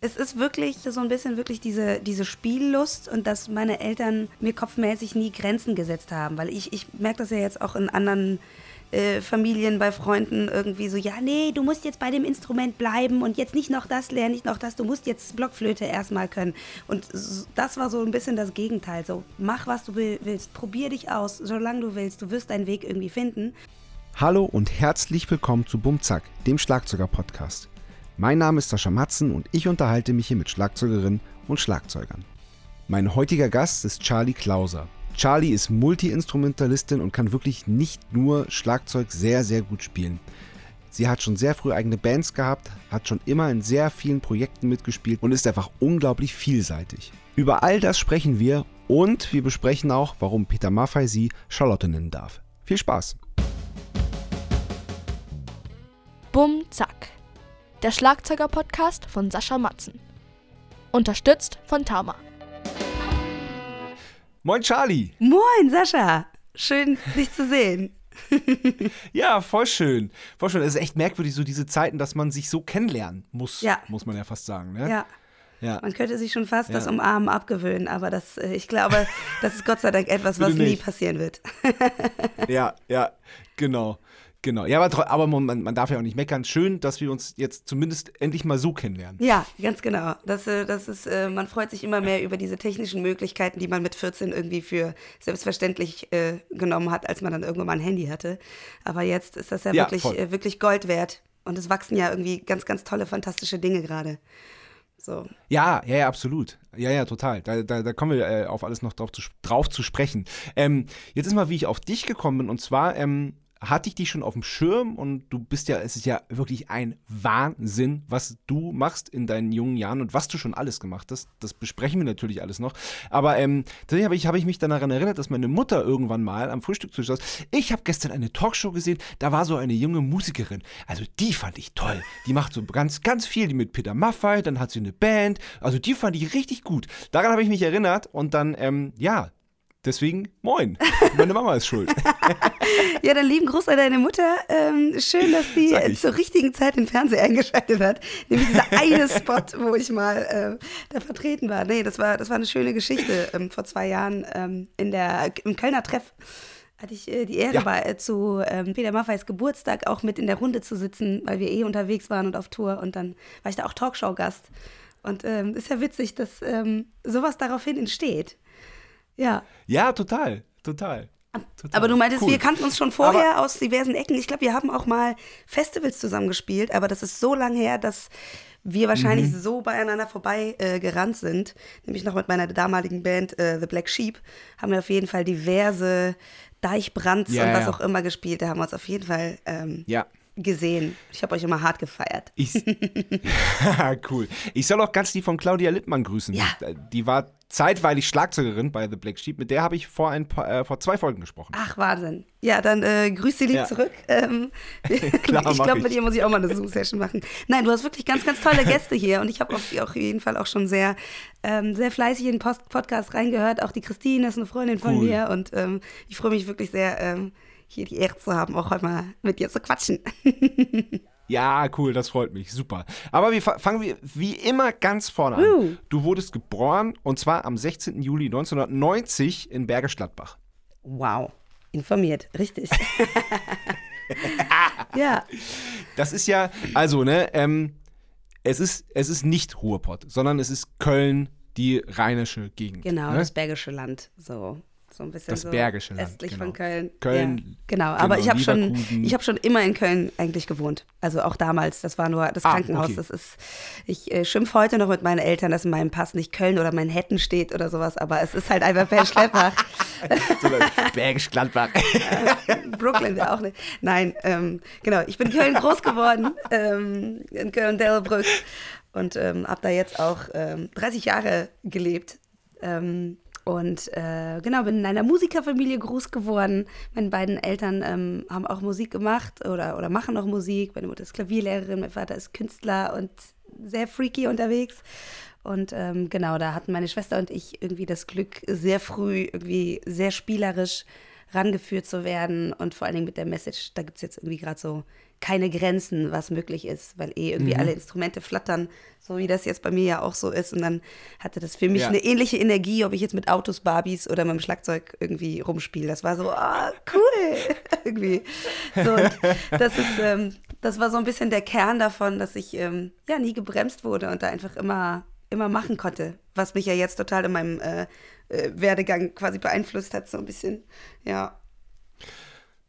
Es ist wirklich so ein bisschen wirklich diese, diese Spiellust und dass meine Eltern mir kopfmäßig nie Grenzen gesetzt haben. Weil ich, ich merke das ja jetzt auch in anderen äh, Familien, bei Freunden irgendwie so, ja, nee, du musst jetzt bei dem Instrument bleiben und jetzt nicht noch das lernen, nicht noch das, du musst jetzt Blockflöte erstmal können. Und das war so ein bisschen das Gegenteil. So, mach, was du willst, probier dich aus, solange du willst, du wirst deinen Weg irgendwie finden. Hallo und herzlich willkommen zu Bumzack, dem Schlagzeuger-Podcast. Mein Name ist Sascha Matzen und ich unterhalte mich hier mit Schlagzeugerinnen und Schlagzeugern. Mein heutiger Gast ist Charlie Klauser. Charlie ist Multi-Instrumentalistin und kann wirklich nicht nur Schlagzeug sehr, sehr gut spielen. Sie hat schon sehr früh eigene Bands gehabt, hat schon immer in sehr vielen Projekten mitgespielt und ist einfach unglaublich vielseitig. Über all das sprechen wir und wir besprechen auch, warum Peter Maffei sie Charlotte nennen darf. Viel Spaß! Bumm, zack der Schlagzeuger-Podcast von Sascha Matzen. Unterstützt von Tama. Moin Charlie. Moin Sascha. Schön, dich zu sehen. ja, voll schön. Voll schön. Es ist echt merkwürdig, so diese Zeiten, dass man sich so kennenlernen muss, ja. muss man ja fast sagen. Ne? Ja. Ja. Man könnte sich schon fast ja. das Umarmen abgewöhnen, aber das, äh, ich glaube, das ist Gott sei Dank etwas, was nie passieren wird. ja, ja, genau. Genau, ja, aber, aber man, man, darf ja auch nicht meckern. Schön, dass wir uns jetzt zumindest endlich mal so kennenlernen. Ja, ganz genau. Das, äh, das ist, äh, man freut sich immer mehr über diese technischen Möglichkeiten, die man mit 14 irgendwie für selbstverständlich äh, genommen hat, als man dann irgendwann mal ein Handy hatte. Aber jetzt ist das ja, ja wirklich, äh, wirklich Gold wert. Und es wachsen ja irgendwie ganz, ganz tolle, fantastische Dinge gerade. So. Ja, ja, ja, absolut. Ja, ja, total. Da, da, da kommen wir äh, auf alles noch drauf zu, drauf zu sprechen. Ähm, jetzt ist mal, wie ich auf dich gekommen bin. Und zwar ähm, hatte ich dich schon auf dem Schirm und du bist ja, es ist ja wirklich ein Wahnsinn, was du machst in deinen jungen Jahren und was du schon alles gemacht hast. Das besprechen wir natürlich alles noch. Aber ähm, tatsächlich habe ich, hab ich mich dann daran erinnert, dass meine Mutter irgendwann mal am Frühstückstisch saß. Ich habe gestern eine Talkshow gesehen, da war so eine junge Musikerin. Also die fand ich toll. Die macht so ganz, ganz viel, die mit Peter Maffay, dann hat sie eine Band. Also die fand ich richtig gut. Daran habe ich mich erinnert und dann, ähm, ja, Deswegen, moin. Meine Mama ist schuld. ja, dann lieben Gruß an deine Mutter. Ähm, schön, dass die zur richtigen Zeit den Fernseher eingeschaltet hat. Nämlich dieser eine Spot, wo ich mal äh, da vertreten war. Nee, das war, das war eine schöne Geschichte. Ähm, vor zwei Jahren ähm, in der, im Kölner Treff hatte ich äh, die Ehre, ja. bei, äh, zu ähm, Peter Maffeis Geburtstag auch mit in der Runde zu sitzen, weil wir eh unterwegs waren und auf Tour. Und dann war ich da auch Talkshow-Gast. Und ähm, ist ja witzig, dass ähm, sowas daraufhin entsteht. Ja. Ja, total, total. Total. Aber du meintest, cool. wir kannten uns schon vorher aber aus diversen Ecken. Ich glaube, wir haben auch mal Festivals zusammen gespielt, aber das ist so lange her, dass wir wahrscheinlich mhm. so beieinander vorbei äh, gerannt sind. Nämlich noch mit meiner damaligen Band äh, The Black Sheep haben wir auf jeden Fall diverse Deichbrands ja, und was ja. auch immer gespielt. Da haben wir uns auf jeden Fall ähm, ja gesehen. Ich habe euch immer hart gefeiert. Ich, cool. Ich soll auch ganz lieb von Claudia Littmann grüßen. Ja. Die war zeitweilig Schlagzeugerin bei The Black Sheep. Mit der habe ich vor, ein paar, äh, vor zwei Folgen gesprochen. Ach, Wahnsinn. Ja, dann äh, grüß sie lieb ja. zurück. Ähm, Klar, ich glaube, mit ihr muss ich auch mal eine Zoom-Session machen. Nein, du hast wirklich ganz, ganz tolle Gäste hier und ich habe auf, auf jeden Fall auch schon sehr, ähm, sehr fleißig in den Post Podcast reingehört. Auch die Christine ist eine Freundin von cool. mir und ähm, ich freue mich wirklich sehr ähm, hier die Ehre zu haben, auch heute mal mit dir zu quatschen. Ja, cool, das freut mich. Super. Aber wir fangen wir wie immer ganz vorne an. Uh. Du wurdest geboren und zwar am 16. Juli 1990 in Bergisch Gladbach. Wow, informiert, richtig. ja. Das ist ja, also, ne, ähm, es ist, es ist nicht Ruhrpott, sondern es ist Köln, die rheinische Gegend. Genau, ne? das Bergische Land, so so ein bisschen das so Bergische Land, östlich genau. von Köln. Köln. Ja, genau, aber genau, ich habe schon, ich schon immer in Köln eigentlich gewohnt. Also auch damals, das war nur das ah, Krankenhaus. Okay. Das ist, ich äh, schimpfe heute noch mit meinen Eltern, dass in meinem Pass nicht Köln oder Manhattan steht oder sowas, aber es ist halt einfach Bergisch Gladbach. Bergisch Gladbach. Brooklyn wäre auch nicht. Nein, ähm, genau, ich bin in Köln groß geworden, ähm, in Köln-Delbrück und ähm, habe da jetzt auch 30 ähm, Jahre gelebt. Ähm, und äh, genau, bin in einer Musikerfamilie groß geworden. Meine beiden Eltern ähm, haben auch Musik gemacht oder, oder machen noch Musik. Meine Mutter ist Klavierlehrerin, mein Vater ist Künstler und sehr freaky unterwegs. Und ähm, genau, da hatten meine Schwester und ich irgendwie das Glück, sehr früh irgendwie sehr spielerisch rangeführt zu werden und vor allen Dingen mit der Message, da gibt es jetzt irgendwie gerade so keine Grenzen, was möglich ist, weil eh irgendwie mhm. alle Instrumente flattern, so wie das jetzt bei mir ja auch so ist. Und dann hatte das für mich ja. eine ähnliche Energie, ob ich jetzt mit Autos, Barbies oder mit dem Schlagzeug irgendwie rumspiele. Das war so, ah, oh, cool, irgendwie. So, das ist, ähm, das war so ein bisschen der Kern davon, dass ich ähm, ja nie gebremst wurde und da einfach immer, immer machen konnte, was mich ja jetzt total in meinem äh, äh, Werdegang quasi beeinflusst hat, so ein bisschen. Ja.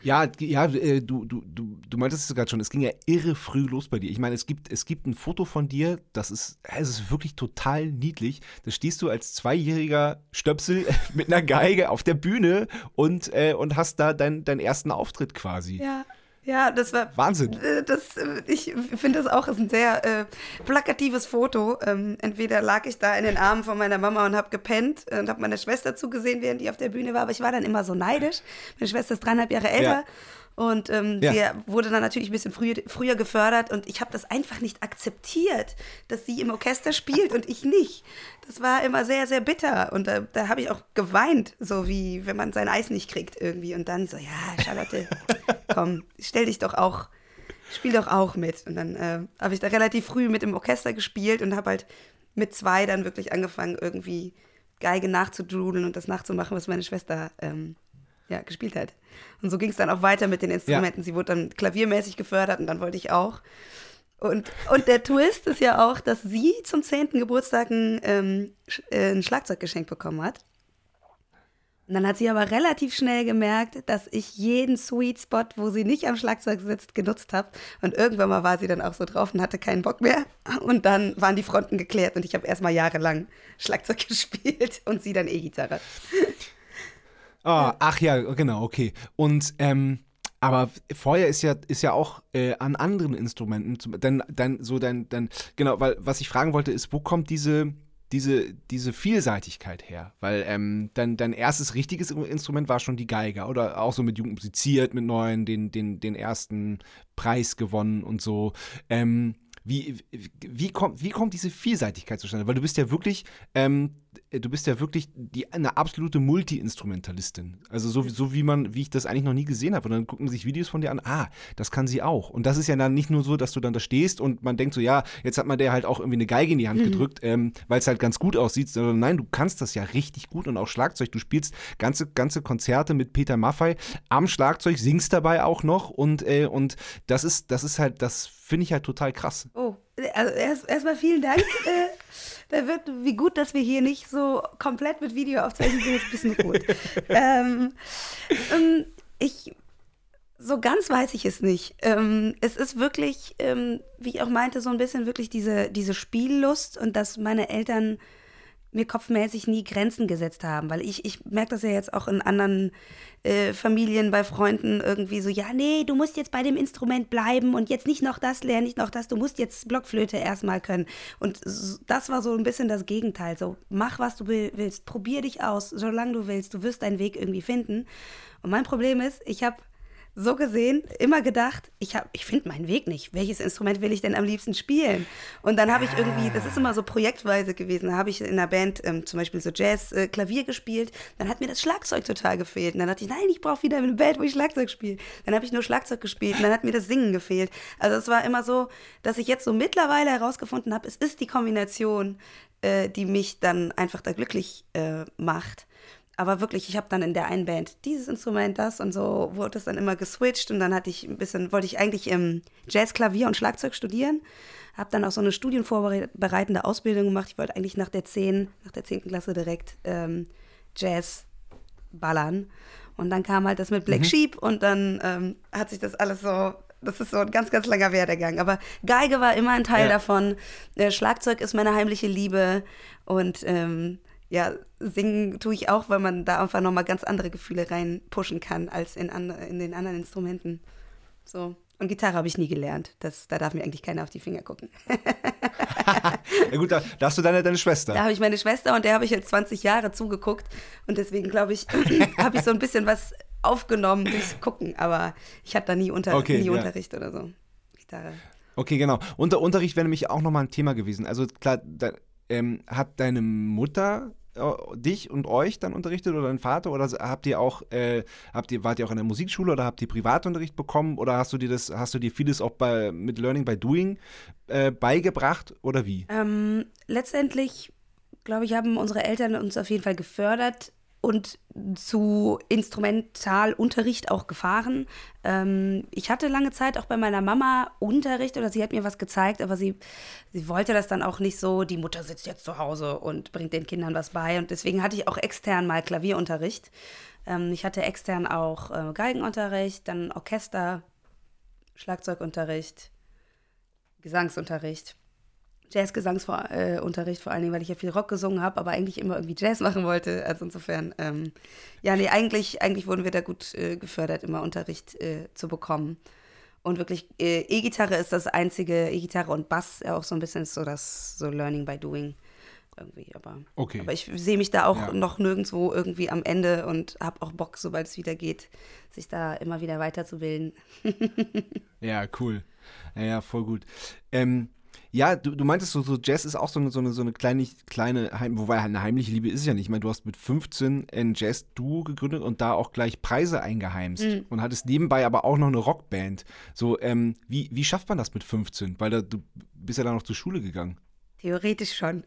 Ja, ja, äh, du, du, du, du meintest es gerade schon, es ging ja irre früh los bei dir. Ich meine, es gibt, es gibt ein Foto von dir, das ist, es ist wirklich total niedlich. Da stehst du als zweijähriger Stöpsel mit einer Geige auf der Bühne und, äh, und hast da dein, deinen ersten Auftritt quasi. Ja. Ja, das war. Wahnsinn. Äh, das, äh, ich finde das auch ist ein sehr äh, plakatives Foto. Ähm, entweder lag ich da in den Armen von meiner Mama und habe gepennt und habe meine Schwester zugesehen, während die auf der Bühne war, aber ich war dann immer so neidisch. Meine Schwester ist dreieinhalb Jahre älter. Ja. Und ähm, ja. sie wurde dann natürlich ein bisschen früher, früher gefördert und ich habe das einfach nicht akzeptiert, dass sie im Orchester spielt und ich nicht. Das war immer sehr, sehr bitter und da, da habe ich auch geweint, so wie wenn man sein Eis nicht kriegt irgendwie. Und dann so, ja, Charlotte, komm, stell dich doch auch, spiel doch auch mit. Und dann äh, habe ich da relativ früh mit im Orchester gespielt und habe halt mit zwei dann wirklich angefangen, irgendwie Geige nachzudrudeln und das nachzumachen, was meine Schwester ähm, ja, gespielt hat. Und so ging es dann auch weiter mit den Instrumenten. Ja. Sie wurde dann klaviermäßig gefördert und dann wollte ich auch. Und, und der Twist ist ja auch, dass sie zum 10. Geburtstag ein, ähm, äh, ein Schlagzeug geschenkt bekommen hat. Und dann hat sie aber relativ schnell gemerkt, dass ich jeden Sweet Spot, wo sie nicht am Schlagzeug sitzt, genutzt habe. Und irgendwann mal war sie dann auch so drauf und hatte keinen Bock mehr. Und dann waren die Fronten geklärt und ich habe erstmal jahrelang Schlagzeug gespielt und sie dann E-Gitarre. Oh, ach ja, genau, okay. Und ähm, aber Feuer ist ja, ist ja auch äh, an anderen Instrumenten, denn, denn so dein, dein, genau, weil was ich fragen wollte, ist, wo kommt diese, diese, diese Vielseitigkeit her? Weil ähm, dein, dein erstes richtiges Instrument war schon die Geige, oder auch so mit Jugend musiziert, mit neuen, den, den, den ersten Preis gewonnen und so. Ähm, wie, wie, kommt, wie kommt diese Vielseitigkeit zustande? Weil du bist ja wirklich, ähm, du bist ja wirklich die, eine absolute Multi-Instrumentalistin. Also so, so wie man, wie ich das eigentlich noch nie gesehen habe. Und dann gucken sich Videos von dir an, ah, das kann sie auch. Und das ist ja dann nicht nur so, dass du dann da stehst und man denkt so, ja, jetzt hat man der halt auch irgendwie eine Geige in die Hand mhm. gedrückt, ähm, weil es halt ganz gut aussieht. Sondern nein, du kannst das ja richtig gut und auch Schlagzeug. Du spielst ganze, ganze Konzerte mit Peter Maffei am Schlagzeug, singst dabei auch noch und, äh, und das ist, das ist halt, das finde ich halt total krass. Oh, also erstmal erst vielen Dank. da wird, wie gut, dass wir hier nicht so komplett mit Video aufzeichnen, sind jetzt ein bisschen gut. ähm, ähm, ich, so ganz weiß ich es nicht. Ähm, es ist wirklich, ähm, wie ich auch meinte, so ein bisschen wirklich diese, diese Spiellust und dass meine Eltern mir kopfmäßig nie Grenzen gesetzt haben, weil ich, ich merke das ja jetzt auch in anderen äh, Familien, bei Freunden irgendwie so, ja, nee, du musst jetzt bei dem Instrument bleiben und jetzt nicht noch das lernen, nicht noch das, du musst jetzt Blockflöte erstmal können. Und das war so ein bisschen das Gegenteil, so mach, was du willst, probier dich aus, solange du willst, du wirst deinen Weg irgendwie finden. Und mein Problem ist, ich habe so gesehen immer gedacht, ich, ich finde meinen Weg nicht. Welches Instrument will ich denn am liebsten spielen? Und dann habe ich irgendwie, das ist immer so projektweise gewesen, habe ich in einer Band ähm, zum Beispiel so Jazz, äh, Klavier gespielt, dann hat mir das Schlagzeug total gefehlt. Und dann dachte ich, nein, ich brauche wieder eine Band, wo ich Schlagzeug spiele. Dann habe ich nur Schlagzeug gespielt und dann hat mir das Singen gefehlt. Also es war immer so, dass ich jetzt so mittlerweile herausgefunden habe, es ist die Kombination, äh, die mich dann einfach da glücklich äh, macht. Aber wirklich, ich habe dann in der einen Band dieses Instrument, das und so wurde es dann immer geswitcht und dann hatte ich ein bisschen, wollte ich eigentlich im Jazz, Klavier und Schlagzeug studieren. Habe dann auch so eine studienvorbereitende Ausbildung gemacht. Ich wollte eigentlich nach der 10, nach der 10. Klasse direkt ähm, Jazz ballern. Und dann kam halt das mit Black mhm. Sheep und dann ähm, hat sich das alles so das ist so ein ganz, ganz langer Werdegang. Aber Geige war immer ein Teil ja. davon. Äh, Schlagzeug ist meine heimliche Liebe. Und ähm, ja, singen tue ich auch, weil man da einfach nochmal ganz andere Gefühle reinpushen kann als in, an, in den anderen Instrumenten. So. Und Gitarre habe ich nie gelernt. Das, da darf mir eigentlich keiner auf die Finger gucken. ja gut, da, da, hast du deine, deine Schwester. Da habe ich meine Schwester und der habe ich jetzt 20 Jahre zugeguckt. Und deswegen, glaube ich, habe ich so ein bisschen was aufgenommen durchs Gucken. Aber ich hatte da nie, unter, okay, nie ja. Unterricht oder so. Gitarre. Okay, genau. Und der Unterricht wäre nämlich auch nochmal ein Thema gewesen. Also klar, da, ähm, hat deine Mutter dich und euch dann unterrichtet oder dein Vater? Oder habt ihr auch äh, habt ihr wart ihr auch in der Musikschule oder habt ihr Privatunterricht bekommen? Oder hast du dir das hast du dir vieles auch bei mit Learning by Doing äh, beigebracht? Oder wie? Ähm, letztendlich glaube ich haben unsere Eltern uns auf jeden Fall gefördert und zu Instrumentalunterricht auch gefahren. Ähm, ich hatte lange Zeit auch bei meiner Mama Unterricht oder sie hat mir was gezeigt, aber sie, sie wollte das dann auch nicht so, die Mutter sitzt jetzt zu Hause und bringt den Kindern was bei. Und deswegen hatte ich auch extern mal Klavierunterricht. Ähm, ich hatte extern auch äh, Geigenunterricht, dann Orchester, Schlagzeugunterricht, Gesangsunterricht. Jazz-Gesangsunterricht, vor allen Dingen, weil ich ja viel Rock gesungen habe, aber eigentlich immer irgendwie Jazz machen wollte. Also insofern, ähm, ja, nee, eigentlich, eigentlich wurden wir da gut äh, gefördert, immer Unterricht äh, zu bekommen. Und wirklich, äh, E-Gitarre ist das einzige, E-Gitarre und Bass ja auch so ein bisschen so das so Learning by Doing irgendwie. Aber, okay. aber ich sehe mich da auch ja. noch nirgendwo irgendwie am Ende und habe auch Bock, sobald es wieder geht, sich da immer wieder weiterzubilden. ja, cool. Ja, ja voll gut. Ähm, ja, du, du meintest so, so Jazz ist auch so eine, so eine, so eine kleine, kleine, wobei eine heimliche Liebe ist es ja nicht. Ich meine, du hast mit 15 ein Jazz-Duo gegründet und da auch gleich Preise eingeheimst mhm. und hattest nebenbei aber auch noch eine Rockband. So, ähm, wie, wie schafft man das mit 15? Weil da, du bist ja dann noch zur Schule gegangen. Theoretisch schon.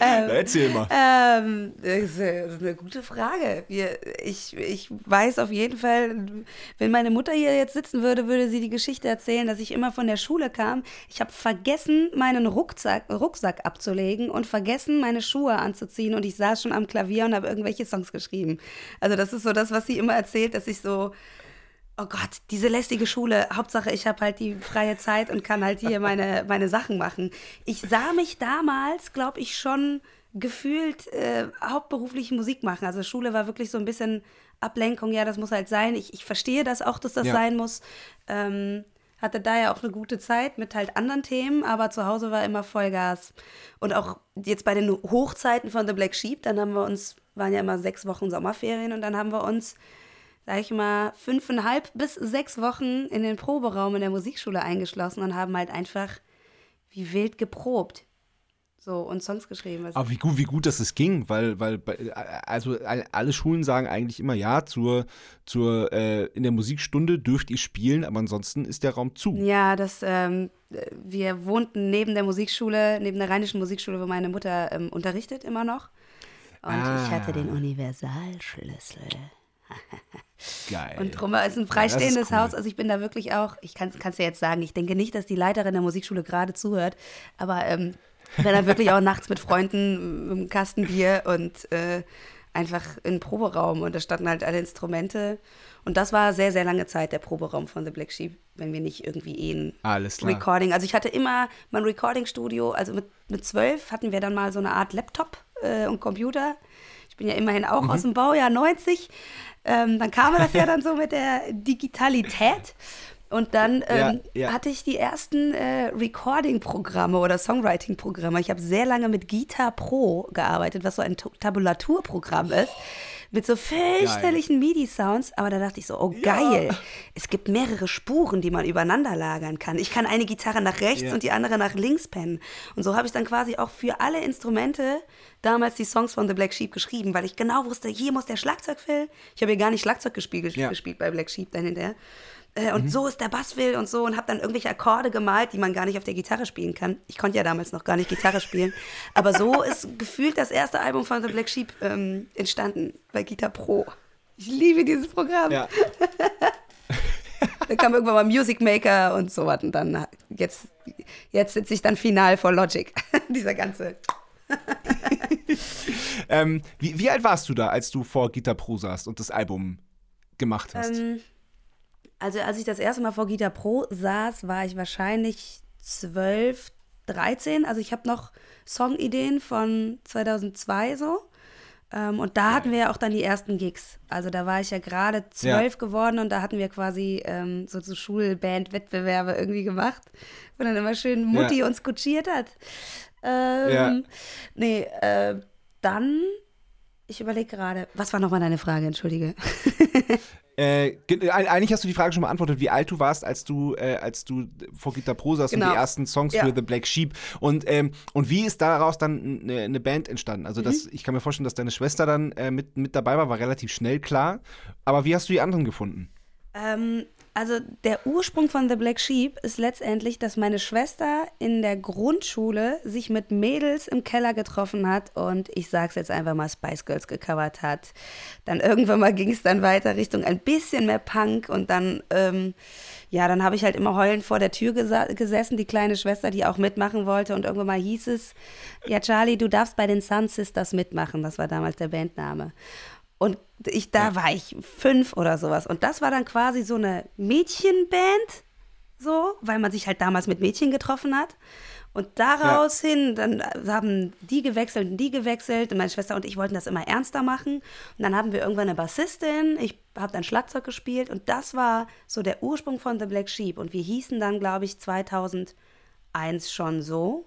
ähm, Erzähl mal. Ähm, das ist eine gute Frage. Wir, ich, ich weiß auf jeden Fall, wenn meine Mutter hier jetzt sitzen würde, würde sie die Geschichte erzählen, dass ich immer von der Schule kam. Ich habe vergessen, meinen Rucksack, Rucksack abzulegen und vergessen, meine Schuhe anzuziehen. Und ich saß schon am Klavier und habe irgendwelche Songs geschrieben. Also das ist so das, was sie immer erzählt, dass ich so oh Gott, diese lästige Schule, Hauptsache ich habe halt die freie Zeit und kann halt hier meine, meine Sachen machen. Ich sah mich damals, glaube ich, schon gefühlt äh, hauptberuflich Musik machen. Also Schule war wirklich so ein bisschen Ablenkung, ja, das muss halt sein. Ich, ich verstehe das auch, dass das ja. sein muss. Ähm, hatte da ja auch eine gute Zeit mit halt anderen Themen, aber zu Hause war immer Vollgas. Und auch jetzt bei den Hochzeiten von The Black Sheep, dann haben wir uns, waren ja immer sechs Wochen Sommerferien und dann haben wir uns sag ich mal, fünfeinhalb bis sechs Wochen in den Proberaum in der Musikschule eingeschlossen und haben halt einfach wie wild geprobt. So, und Songs geschrieben. Aber wie gut, wie gut, dass es ging, weil, weil, also alle Schulen sagen eigentlich immer, ja, zur, zur, äh, in der Musikstunde dürft ihr spielen, aber ansonsten ist der Raum zu. Ja, das, ähm, wir wohnten neben der Musikschule, neben der rheinischen Musikschule, wo meine Mutter ähm, unterrichtet immer noch. Und ah. ich hatte den Universalschlüssel. Geil. Und drum ist ein freistehendes ja, ist cool. Haus. Also ich bin da wirklich auch, ich kann es dir jetzt sagen, ich denke nicht, dass die Leiterin der Musikschule gerade zuhört, aber ähm, ich bin da wirklich auch nachts mit Freunden mit einem Kasten Bier und äh, einfach in den Proberaum und da standen halt alle Instrumente. Und das war sehr, sehr lange Zeit der Proberaum von The Black Sheep, wenn wir nicht irgendwie eh ein Alles Recording. Also ich hatte immer mein Recording-Studio, also mit, mit zwölf hatten wir dann mal so eine Art Laptop äh, und Computer. Ich bin ja immerhin auch mhm. aus dem Baujahr 90. Ähm, dann kam das ja dann so mit der Digitalität. Und dann ähm, ja, ja. hatte ich die ersten äh, Recording-Programme oder Songwriting-Programme. Ich habe sehr lange mit Guitar Pro gearbeitet, was so ein Tabulaturprogramm ist mit so fürchterlichen MIDI-Sounds. Aber da dachte ich so, oh geil, ja. es gibt mehrere Spuren, die man übereinander lagern kann. Ich kann eine Gitarre nach rechts ja. und die andere nach links pennen. Und so habe ich dann quasi auch für alle Instrumente damals die Songs von The Black Sheep geschrieben, weil ich genau wusste, hier muss der Schlagzeug fällen. Ich habe ja gar nicht Schlagzeug gespielt, ja. gespielt bei Black Sheep dann hinterher. Äh, und mhm. so ist der Bass will und so und habe dann irgendwelche Akkorde gemalt, die man gar nicht auf der Gitarre spielen kann. Ich konnte ja damals noch gar nicht Gitarre spielen. Aber so ist gefühlt das erste Album von The Black Sheep ähm, entstanden bei Guitar Pro. Ich liebe dieses Programm. Ja. dann kam irgendwann mal Music Maker und so was. Und dann jetzt, jetzt sitze ich dann final vor Logic. Dieser ganze. ähm, wie, wie, alt warst du da, als du vor Guitar Pro saßt und das Album gemacht hast? Ähm, also als ich das erste Mal vor Gita Pro saß, war ich wahrscheinlich 12, 13. Also ich habe noch Songideen von 2002 so. Ähm, und da hatten wir ja auch dann die ersten Gigs. Also da war ich ja gerade zwölf ja. geworden und da hatten wir quasi ähm, so, so Schulband-Wettbewerbe irgendwie gemacht, wo dann immer schön Mutti ja. uns kutschiert hat. Ähm, ja. Nee, äh, dann, ich überlege gerade, was war nochmal deine Frage, entschuldige. Äh, eigentlich hast du die Frage schon beantwortet, wie alt du warst, als du, äh, als du vor Gitter Pro saß genau. und die ersten Songs ja. für The Black Sheep. Und, ähm, und wie ist daraus dann eine, eine Band entstanden? Also das, mhm. ich kann mir vorstellen, dass deine Schwester dann äh, mit, mit dabei war, war relativ schnell klar. Aber wie hast du die anderen gefunden? Ähm, also der Ursprung von The Black Sheep ist letztendlich, dass meine Schwester in der Grundschule sich mit Mädels im Keller getroffen hat und ich sag's jetzt einfach mal Spice Girls gecovert hat. Dann irgendwann mal ging es dann weiter Richtung ein bisschen mehr Punk und dann, ähm, ja, dann habe ich halt immer heulend vor der Tür gesessen, die kleine Schwester, die auch mitmachen wollte und irgendwann mal hieß es, ja Charlie, du darfst bei den Sun Sisters mitmachen, das war damals der Bandname. Und ich, da ja. war ich fünf oder sowas. Und das war dann quasi so eine Mädchenband, so, weil man sich halt damals mit Mädchen getroffen hat. Und daraus ja. hin, dann haben die gewechselt und die gewechselt. Und meine Schwester und ich wollten das immer ernster machen. Und dann haben wir irgendwann eine Bassistin. Ich habe dann Schlagzeug gespielt. Und das war so der Ursprung von The Black Sheep. Und wir hießen dann, glaube ich, 2001 schon so.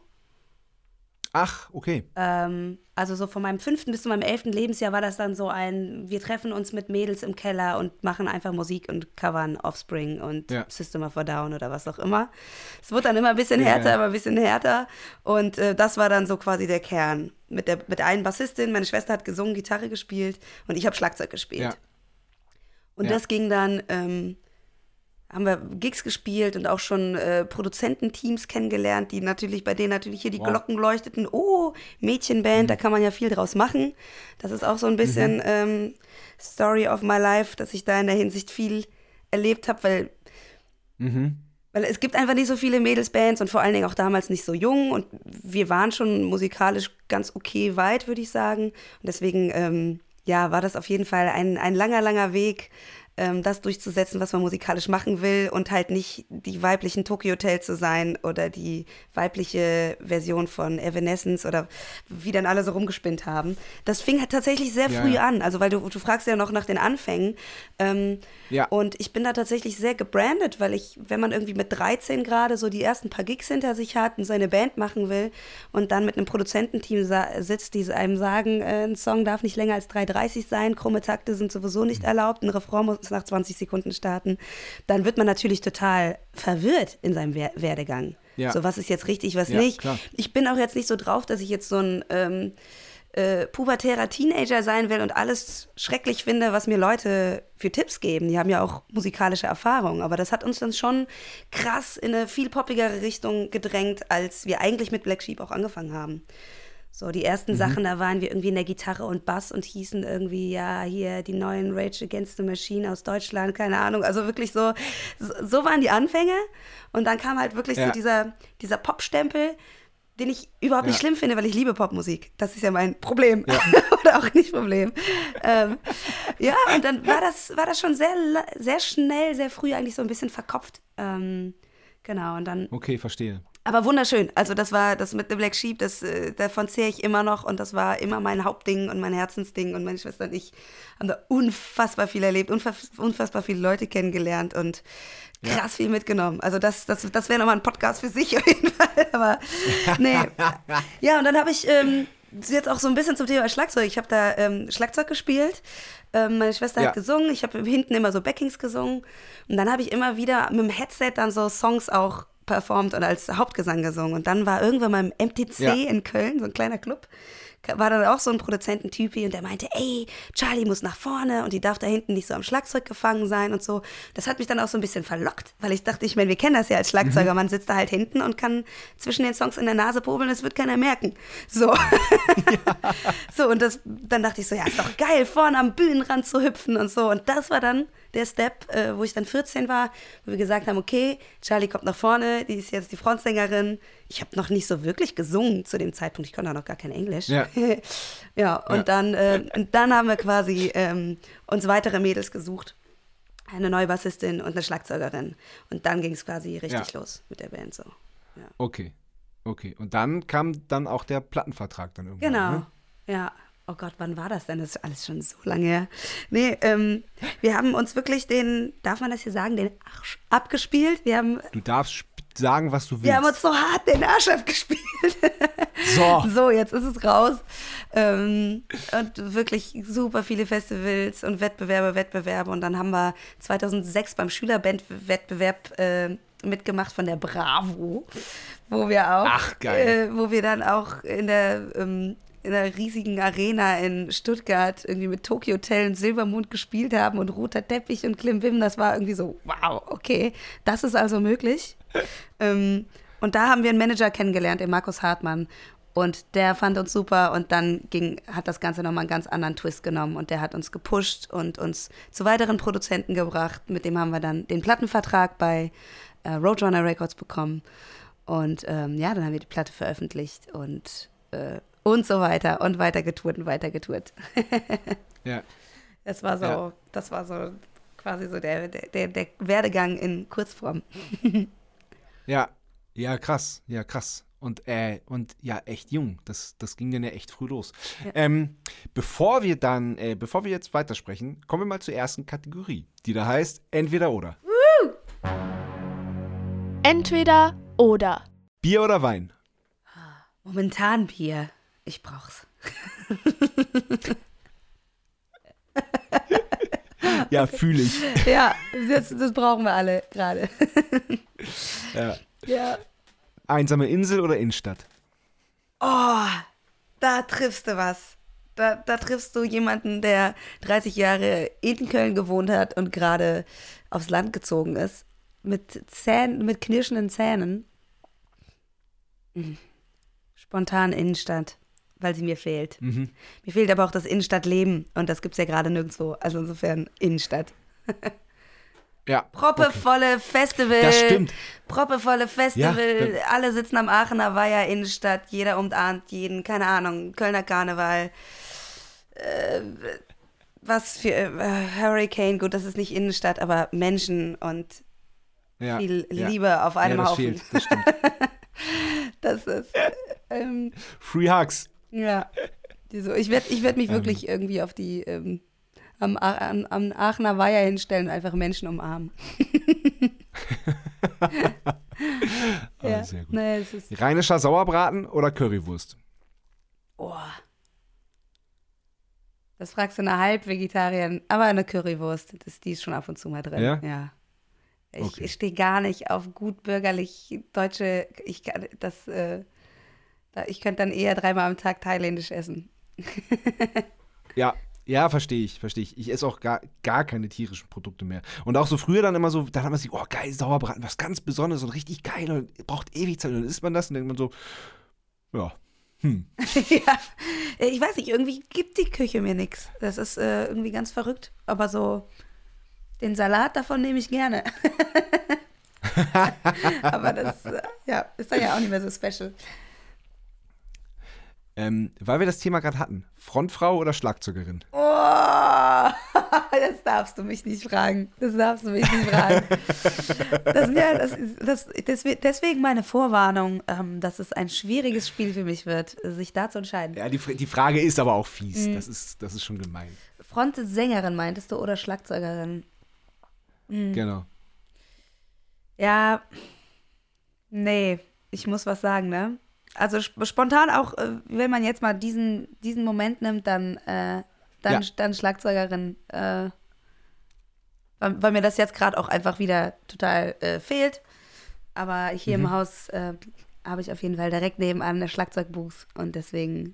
Ach, okay. Ähm, also so von meinem fünften bis zu meinem elften Lebensjahr war das dann so ein, wir treffen uns mit Mädels im Keller und machen einfach Musik und covern Offspring und ja. System of a Down oder was auch immer. Es wurde dann immer ein bisschen härter, ja, ja. immer ein bisschen härter. Und äh, das war dann so quasi der Kern. Mit der, mit einer Bassistin, meine Schwester hat gesungen, Gitarre gespielt und ich habe Schlagzeug gespielt. Und das ging dann ähm, haben wir Gigs gespielt und auch schon äh, Produzententeams kennengelernt, die natürlich, bei denen natürlich hier die wow. Glocken leuchteten. Oh, Mädchenband, mhm. da kann man ja viel draus machen. Das ist auch so ein bisschen mhm. ähm, Story of my life, dass ich da in der Hinsicht viel erlebt habe, weil, mhm. weil es gibt einfach nicht so viele Mädelsbands und vor allen Dingen auch damals nicht so jung und wir waren schon musikalisch ganz okay weit, würde ich sagen. Und deswegen, ähm, ja, war das auf jeden Fall ein, ein langer, langer Weg, ähm, das durchzusetzen, was man musikalisch machen will und halt nicht die weiblichen Tokyo Hotel zu sein oder die weibliche Version von Evanescence oder wie dann alle so rumgespinnt haben. Das fing halt tatsächlich sehr früh ja. an, also weil du, du fragst ja noch nach den Anfängen. Ähm, ja. Und ich bin da tatsächlich sehr gebrandet, weil ich, wenn man irgendwie mit 13 gerade so die ersten paar Gigs hinter sich hat und seine Band machen will und dann mit einem Produzententeam sitzt, die einem sagen, äh, ein Song darf nicht länger als 3,30 sein, krumme Takte sind sowieso nicht mhm. erlaubt, ein Refrain muss nach 20 Sekunden starten, dann wird man natürlich total verwirrt in seinem Werdegang. Ja. So, was ist jetzt richtig, was ja, nicht. Klar. Ich bin auch jetzt nicht so drauf, dass ich jetzt so ein ähm, äh, pubertärer Teenager sein will und alles schrecklich finde, was mir Leute für Tipps geben. Die haben ja auch musikalische Erfahrung, aber das hat uns dann schon krass in eine viel poppigere Richtung gedrängt, als wir eigentlich mit Black Sheep auch angefangen haben. So, die ersten mhm. Sachen, da waren wir irgendwie in der Gitarre und Bass und hießen irgendwie, ja, hier die neuen Rage Against the Machine aus Deutschland, keine Ahnung. Also wirklich so, so waren die Anfänge. Und dann kam halt wirklich ja. so dieser, dieser Popstempel, den ich überhaupt ja. nicht schlimm finde, weil ich liebe Popmusik. Das ist ja mein Problem. Ja. Oder auch nicht Problem. ähm, ja, und dann war das, war das schon sehr, sehr schnell, sehr früh eigentlich so ein bisschen verkopft. Ähm, genau, und dann. Okay, verstehe. Aber wunderschön. Also das war das mit The Black Sheep, das, äh, davon zehre ich immer noch und das war immer mein Hauptding und mein Herzensding und meine Schwester und ich haben da unfassbar viel erlebt, unfassbar viele Leute kennengelernt und krass ja. viel mitgenommen. Also das, das, das wäre nochmal ein Podcast für sich auf jeden Fall. Aber nee. ja, und dann habe ich ähm, jetzt auch so ein bisschen zum Thema Schlagzeug. Ich habe da ähm, Schlagzeug gespielt. Ähm, meine Schwester ja. hat gesungen. Ich habe hinten immer so Backings gesungen. Und dann habe ich immer wieder mit dem Headset dann so Songs auch performt und als Hauptgesang gesungen. Und dann war irgendwann mal im MTC ja. in Köln, so ein kleiner Club, war dann auch so ein Produzententypi und der meinte, ey, Charlie muss nach vorne und die darf da hinten nicht so am Schlagzeug gefangen sein und so. Das hat mich dann auch so ein bisschen verlockt, weil ich dachte, ich meine, wir kennen das ja als Schlagzeuger, mhm. man sitzt da halt hinten und kann zwischen den Songs in der Nase probeln, das wird keiner merken. So. Ja. so, und das, dann dachte ich so, ja, ist doch geil, vorne am Bühnenrand zu hüpfen und so. Und das war dann der Step, äh, wo ich dann 14 war, wo wir gesagt haben, okay, Charlie kommt nach vorne, die ist jetzt die Frontsängerin. Ich habe noch nicht so wirklich gesungen zu dem Zeitpunkt, ich konnte auch noch gar kein Englisch. Ja, ja und, ja. Dann, äh, und dann haben wir quasi ähm, uns weitere Mädels gesucht. Eine neue Bassistin und eine Schlagzeugerin. Und dann ging es quasi richtig ja. los mit der Band so. Ja. Okay, okay. Und dann kam dann auch der Plattenvertrag dann irgendwann. Genau, ne? ja. Oh Gott, wann war das denn? Das ist alles schon so lange her. Nee, ähm, wir haben uns wirklich den, darf man das hier sagen, den Arsch abgespielt. Wir haben. Du darfst sagen, was du willst. Wir haben uns so hart den Arsch abgespielt. So. So, jetzt ist es raus. Ähm, und wirklich super viele Festivals und Wettbewerbe, Wettbewerbe. Und dann haben wir 2006 beim Schülerbandwettbewerb äh, mitgemacht von der Bravo, wo wir auch, Ach, geil. Äh, wo wir dann auch in der ähm, in einer riesigen Arena in Stuttgart irgendwie mit Tokyo Hotel und Silbermond gespielt haben und roter Teppich und Klimbim. Das war irgendwie so, wow, okay, das ist also möglich. ähm, und da haben wir einen Manager kennengelernt, den Markus Hartmann. Und der fand uns super und dann ging, hat das Ganze nochmal einen ganz anderen Twist genommen und der hat uns gepusht und uns zu weiteren Produzenten gebracht. Mit dem haben wir dann den Plattenvertrag bei äh, Roadrunner Records bekommen. Und ähm, ja, dann haben wir die Platte veröffentlicht und, äh, und so weiter und weiter getourt und weiter getourt. Ja. Das war so, Ja. das war so quasi so der, der, der Werdegang in Kurzform. Ja, ja, krass, ja, krass. Und, äh, und ja, echt jung. Das, das ging dann ja echt früh los. Ähm, bevor wir dann, äh, bevor wir jetzt weitersprechen, kommen wir mal zur ersten Kategorie, die da heißt Entweder oder. Entweder oder. Bier oder Wein? Momentan Bier. Ich brauch's. Ja, fühle ich. Ja, das, das brauchen wir alle gerade. Ja. Ja. Einsame Insel oder Innenstadt? Oh, da triffst du was. Da, da triffst du jemanden, der 30 Jahre in Köln gewohnt hat und gerade aufs Land gezogen ist. Mit Zähnen, mit knirschenden Zähnen. Mhm. Spontan Innenstadt, weil sie mir fehlt. Mhm. Mir fehlt aber auch das Innenstadtleben und das gibt's ja gerade nirgendwo. Also insofern Innenstadt. Ja. Proppevolle Festival. Das stimmt. Proppevolle Festival. Ja, Alle sitzen am Aachener Weiher Innenstadt. Jeder umarmt jeden. Keine Ahnung. Kölner Karneval. Äh, was für äh, Hurricane. Gut, das ist nicht Innenstadt, aber Menschen und Ja. viel ja. Liebe auf einem ja, das Haufen. fehlt. Das stimmt. Das ist. äh, Ähm, Free Hugs. Ja. Die so, ich werde ich werd Ähm. mich wirklich irgendwie auf die. Ähm, am, am, am Aachener Weiher hinstellen und einfach Menschen umarmen. Ah, sehr gut. Naja, es ist. Rheinischer Sauerbraten oder Currywurst? Oh. Das fragst du eine Halbvegetarierin, aber eine Currywurst, das, die ist schon ab und zu mal drin. Ja? Ich, Okay. ich stehe gar nicht auf gut bürgerlich deutsche, ich kann das, äh, ich könnte dann eher dreimal am Tag thailändisch essen. Ja, ja, verstehe ich, verstehe ich. Ich esse auch gar, gar keine tierischen Produkte mehr. Und auch so früher dann immer so, dann hat man sich, oh geil, Sauerbraten, was ganz Besonderes und richtig geil und braucht ewig Zeit. Und dann isst man das und denkt man so, ja, hm. ja, ich weiß nicht, irgendwie gibt die Küche mir nichts. Das ist äh, irgendwie ganz verrückt, aber so den Salat davon nehme ich gerne. aber das, äh, ja, ist dann ja auch nicht mehr so special. Ähm, weil wir das Thema gerade hatten, Frontfrau oder Schlagzeugerin? Oh, das darfst du mich nicht fragen. Das darfst du mich nicht fragen. Das, ja, das, das, deswegen, meine Vorwarnung, ähm, dass es ein schwieriges Spiel für mich wird, sich da zu entscheiden. Ja, die, die Frage ist aber auch fies. Das, ist, das ist schon gemein. Frontsängerin meintest du oder Schlagzeugerin? Hm. Genau. Ja, nee, ich muss was sagen, ne? Also sp spontan auch, äh, wenn man jetzt mal diesen, diesen Moment nimmt, dann, äh, dann, Ja. dann Schlagzeugerin, äh, weil, weil mir das jetzt gerade auch einfach wieder total äh, fehlt. Aber hier Mhm. im Haus äh, habe ich auf jeden Fall direkt nebenan eine Schlagzeugbooth und deswegen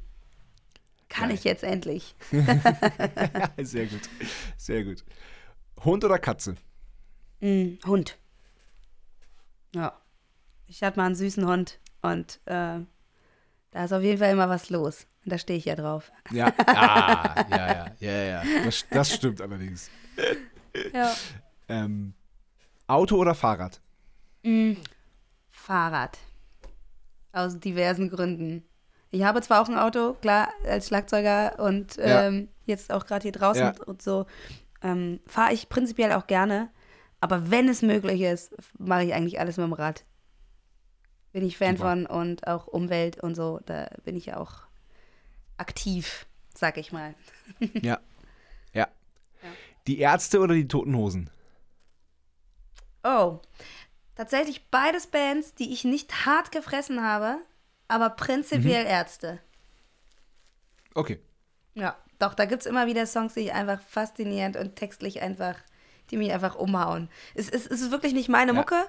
kann Geil. ich jetzt endlich. Sehr gut. Sehr gut. Hund oder Katze? Mm, Hund. Ja. Ich hatte mal einen süßen Hund und äh, da ist auf jeden Fall immer was los. Und da stehe ich ja drauf. Ja, ah, ja, ja, ja, ja. Das, das stimmt allerdings. Ja. Ähm, Auto oder Fahrrad? Mm, Fahrrad. Aus diversen Gründen. Ich habe zwar auch ein Auto, klar, als Schlagzeuger und Ja. ähm, jetzt auch gerade hier draußen Ja. und so, ähm, fahre ich prinzipiell auch gerne. Aber wenn es möglich ist, mache ich eigentlich alles mit dem Rad. Bin ich Fan Super. von und auch Umwelt und so, da bin ich ja auch aktiv, sag ich mal. Ja. Ja. Die Ärzte oder die Toten Hosen? Oh, Tatsächlich beides Bands, die ich nicht hart gefressen habe, aber prinzipiell Mhm. Ärzte. Okay. Ja, doch, da gibt es immer wieder Songs, die ich einfach faszinierend und textlich einfach, die mich einfach umhauen. Es, es, es ist wirklich nicht meine Ja. Mucke.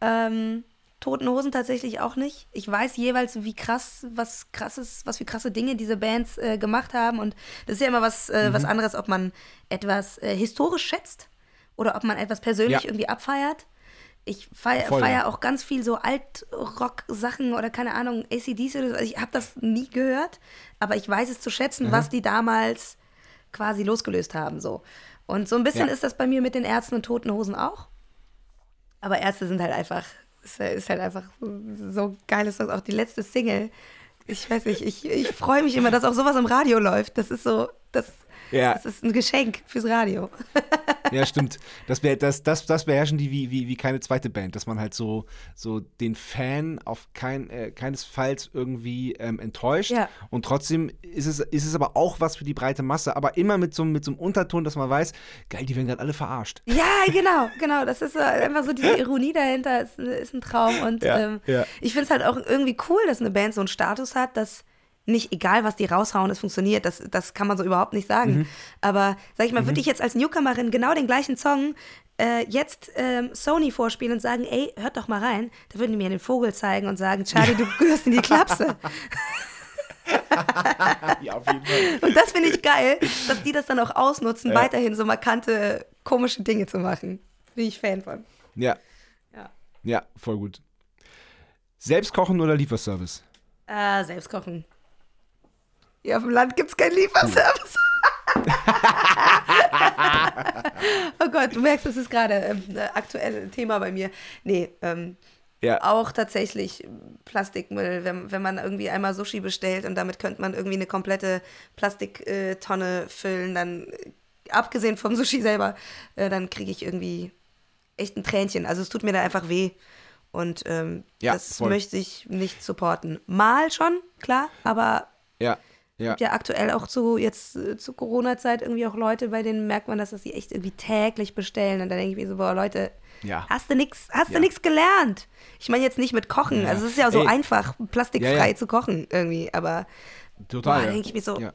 Ähm, Toten Hosen tatsächlich auch nicht. Ich weiß jeweils, wie krass, was krasses, was für krasse Dinge diese Bands äh, gemacht haben. Und das ist ja immer was, äh, Mhm. was anderes, ob man etwas äh, historisch schätzt oder ob man etwas persönlich Ja. irgendwie abfeiert. Ich feiere Voll, feier ja. auch ganz viel so Alt-Rock-Sachen oder keine Ahnung, ACDC oder so. Also ich habe das nie gehört, aber ich weiß es zu schätzen, was die damals quasi losgelöst haben. So. Und so ein bisschen Ja. ist das bei mir mit den Ärzten und Toten Hosen auch. Aber Ärzte sind halt einfach, ist, ist halt einfach so geile Songs. Auch die letzte Single. Ich weiß nicht, ich, ich freue mich immer, dass auch sowas im Radio läuft. Das ist so, das, Ja. das ist ein Geschenk fürs Radio. Ja, stimmt. Das, wär, das, das, das beherrschen die wie, wie, wie keine zweite Band, dass man halt so, so den Fan auf kein, äh, keinesfalls irgendwie ähm, enttäuscht. Ja. Und trotzdem ist es, ist es aber auch was für die breite Masse, aber immer mit so, einem- mit so einem Unterton, dass man weiß, geil, die werden gerade alle verarscht. Ja, genau, genau. Das ist so, einfach so diese Ironie dahinter, ist, ist ein Traum. Und Ja, ähm, ja. ich finde es halt auch irgendwie cool, dass eine Band so einen Status hat, dass nicht egal, was die raushauen, es funktioniert. Das, das kann man so überhaupt nicht sagen. Mhm. Aber sag ich mal, würde ich jetzt als Newcomerin genau den gleichen Song äh, jetzt ähm, Sony vorspielen und sagen, ey, hört doch mal rein, da würden die mir den Vogel zeigen und sagen, Charlie, du gehörst in die Klapse. ja, auf jeden Fall. Und das finde ich geil, dass die das dann auch ausnutzen, Ja. weiterhin so markante, komische Dinge zu machen. Bin ich Fan von. Ja, Ja. ja, voll gut. Selbst kochen oder Lieferservice? Äh, selbst Hier auf dem Land gibt es keinen Lieferservice. oh Gott, du merkst, das ist gerade ähm, äh, aktuell Thema bei mir. Nee, ähm, Ja. auch tatsächlich Plastikmüll, wenn, wenn man irgendwie einmal Sushi bestellt und damit könnte man irgendwie eine komplette Plastiktonne füllen, dann äh, abgesehen vom Sushi selber, äh, dann kriege ich irgendwie echt ein Tränchen. Also es tut mir da einfach weh. Und ähm, Ja, das voll. möchte ich nicht supporten. Mal schon, klar, aber Ja, ja. gibt ja aktuell auch zu jetzt äh, zu Corona-Zeit irgendwie auch Leute, bei denen merkt man, dass das sie echt irgendwie täglich bestellen. Und dann denke ich mir so, boah, Leute, Ja. hast du nix, hast Ja. du nix gelernt? Ich meine jetzt nicht mit Kochen. Ja. Also es ist ja so Ey. einfach, plastikfrei zu kochen irgendwie, aber Total. boah, ja. denke ich mir so, Ja.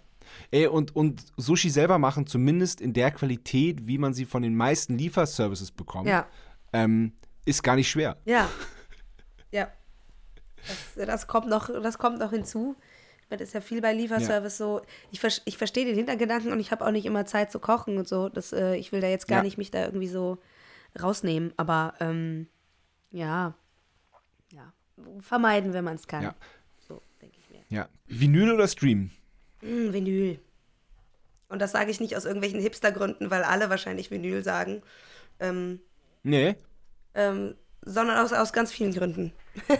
Ey, und, und Sushi selber machen, zumindest in der Qualität, wie man sie von den meisten Lieferservices bekommt, ähm, ist gar nicht schwer. ja, ja. Das, das, kommt noch, das kommt noch hinzu. Das ist ja viel bei Lieferservice so. Ich, ich verstehe den Hintergedanken und ich habe auch nicht immer Zeit zu kochen und so. Das, äh, ich will da jetzt gar Ja. nicht mich da irgendwie so rausnehmen. Aber ähm, ja, ja, vermeiden, wenn man es kann. Ja. So, denke ich mir. Ja. Vinyl oder Stream? Mm, Vinyl. Und das sage ich nicht aus irgendwelchen Hipstergründen, weil alle wahrscheinlich Vinyl sagen, ähm, Nee. ähm, sondern aus, aus ganz vielen Gründen.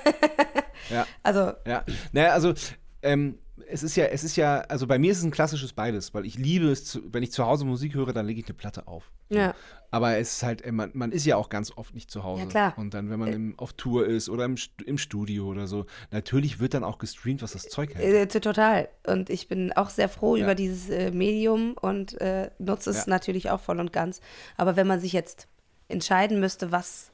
Ja. Also, Ja. Naja, also, ähm, es ist ja, es ist ja, also bei mir ist es ein klassisches beides, weil ich liebe es, zu, wenn ich zu Hause Musik höre, dann lege ich eine Platte auf. ja. Aber es ist halt, äh, man, man ist ja auch ganz oft nicht zu Hause. Ja, klar. Und dann, wenn man im, auf Tour ist oder im, im Studio oder so, natürlich wird dann auch gestreamt, was das Zeug hält. Äh, total. Und ich bin auch sehr froh Ja. über dieses äh, Medium und äh, nutze es Ja. natürlich auch voll und ganz. Aber wenn man sich jetzt entscheiden müsste, was,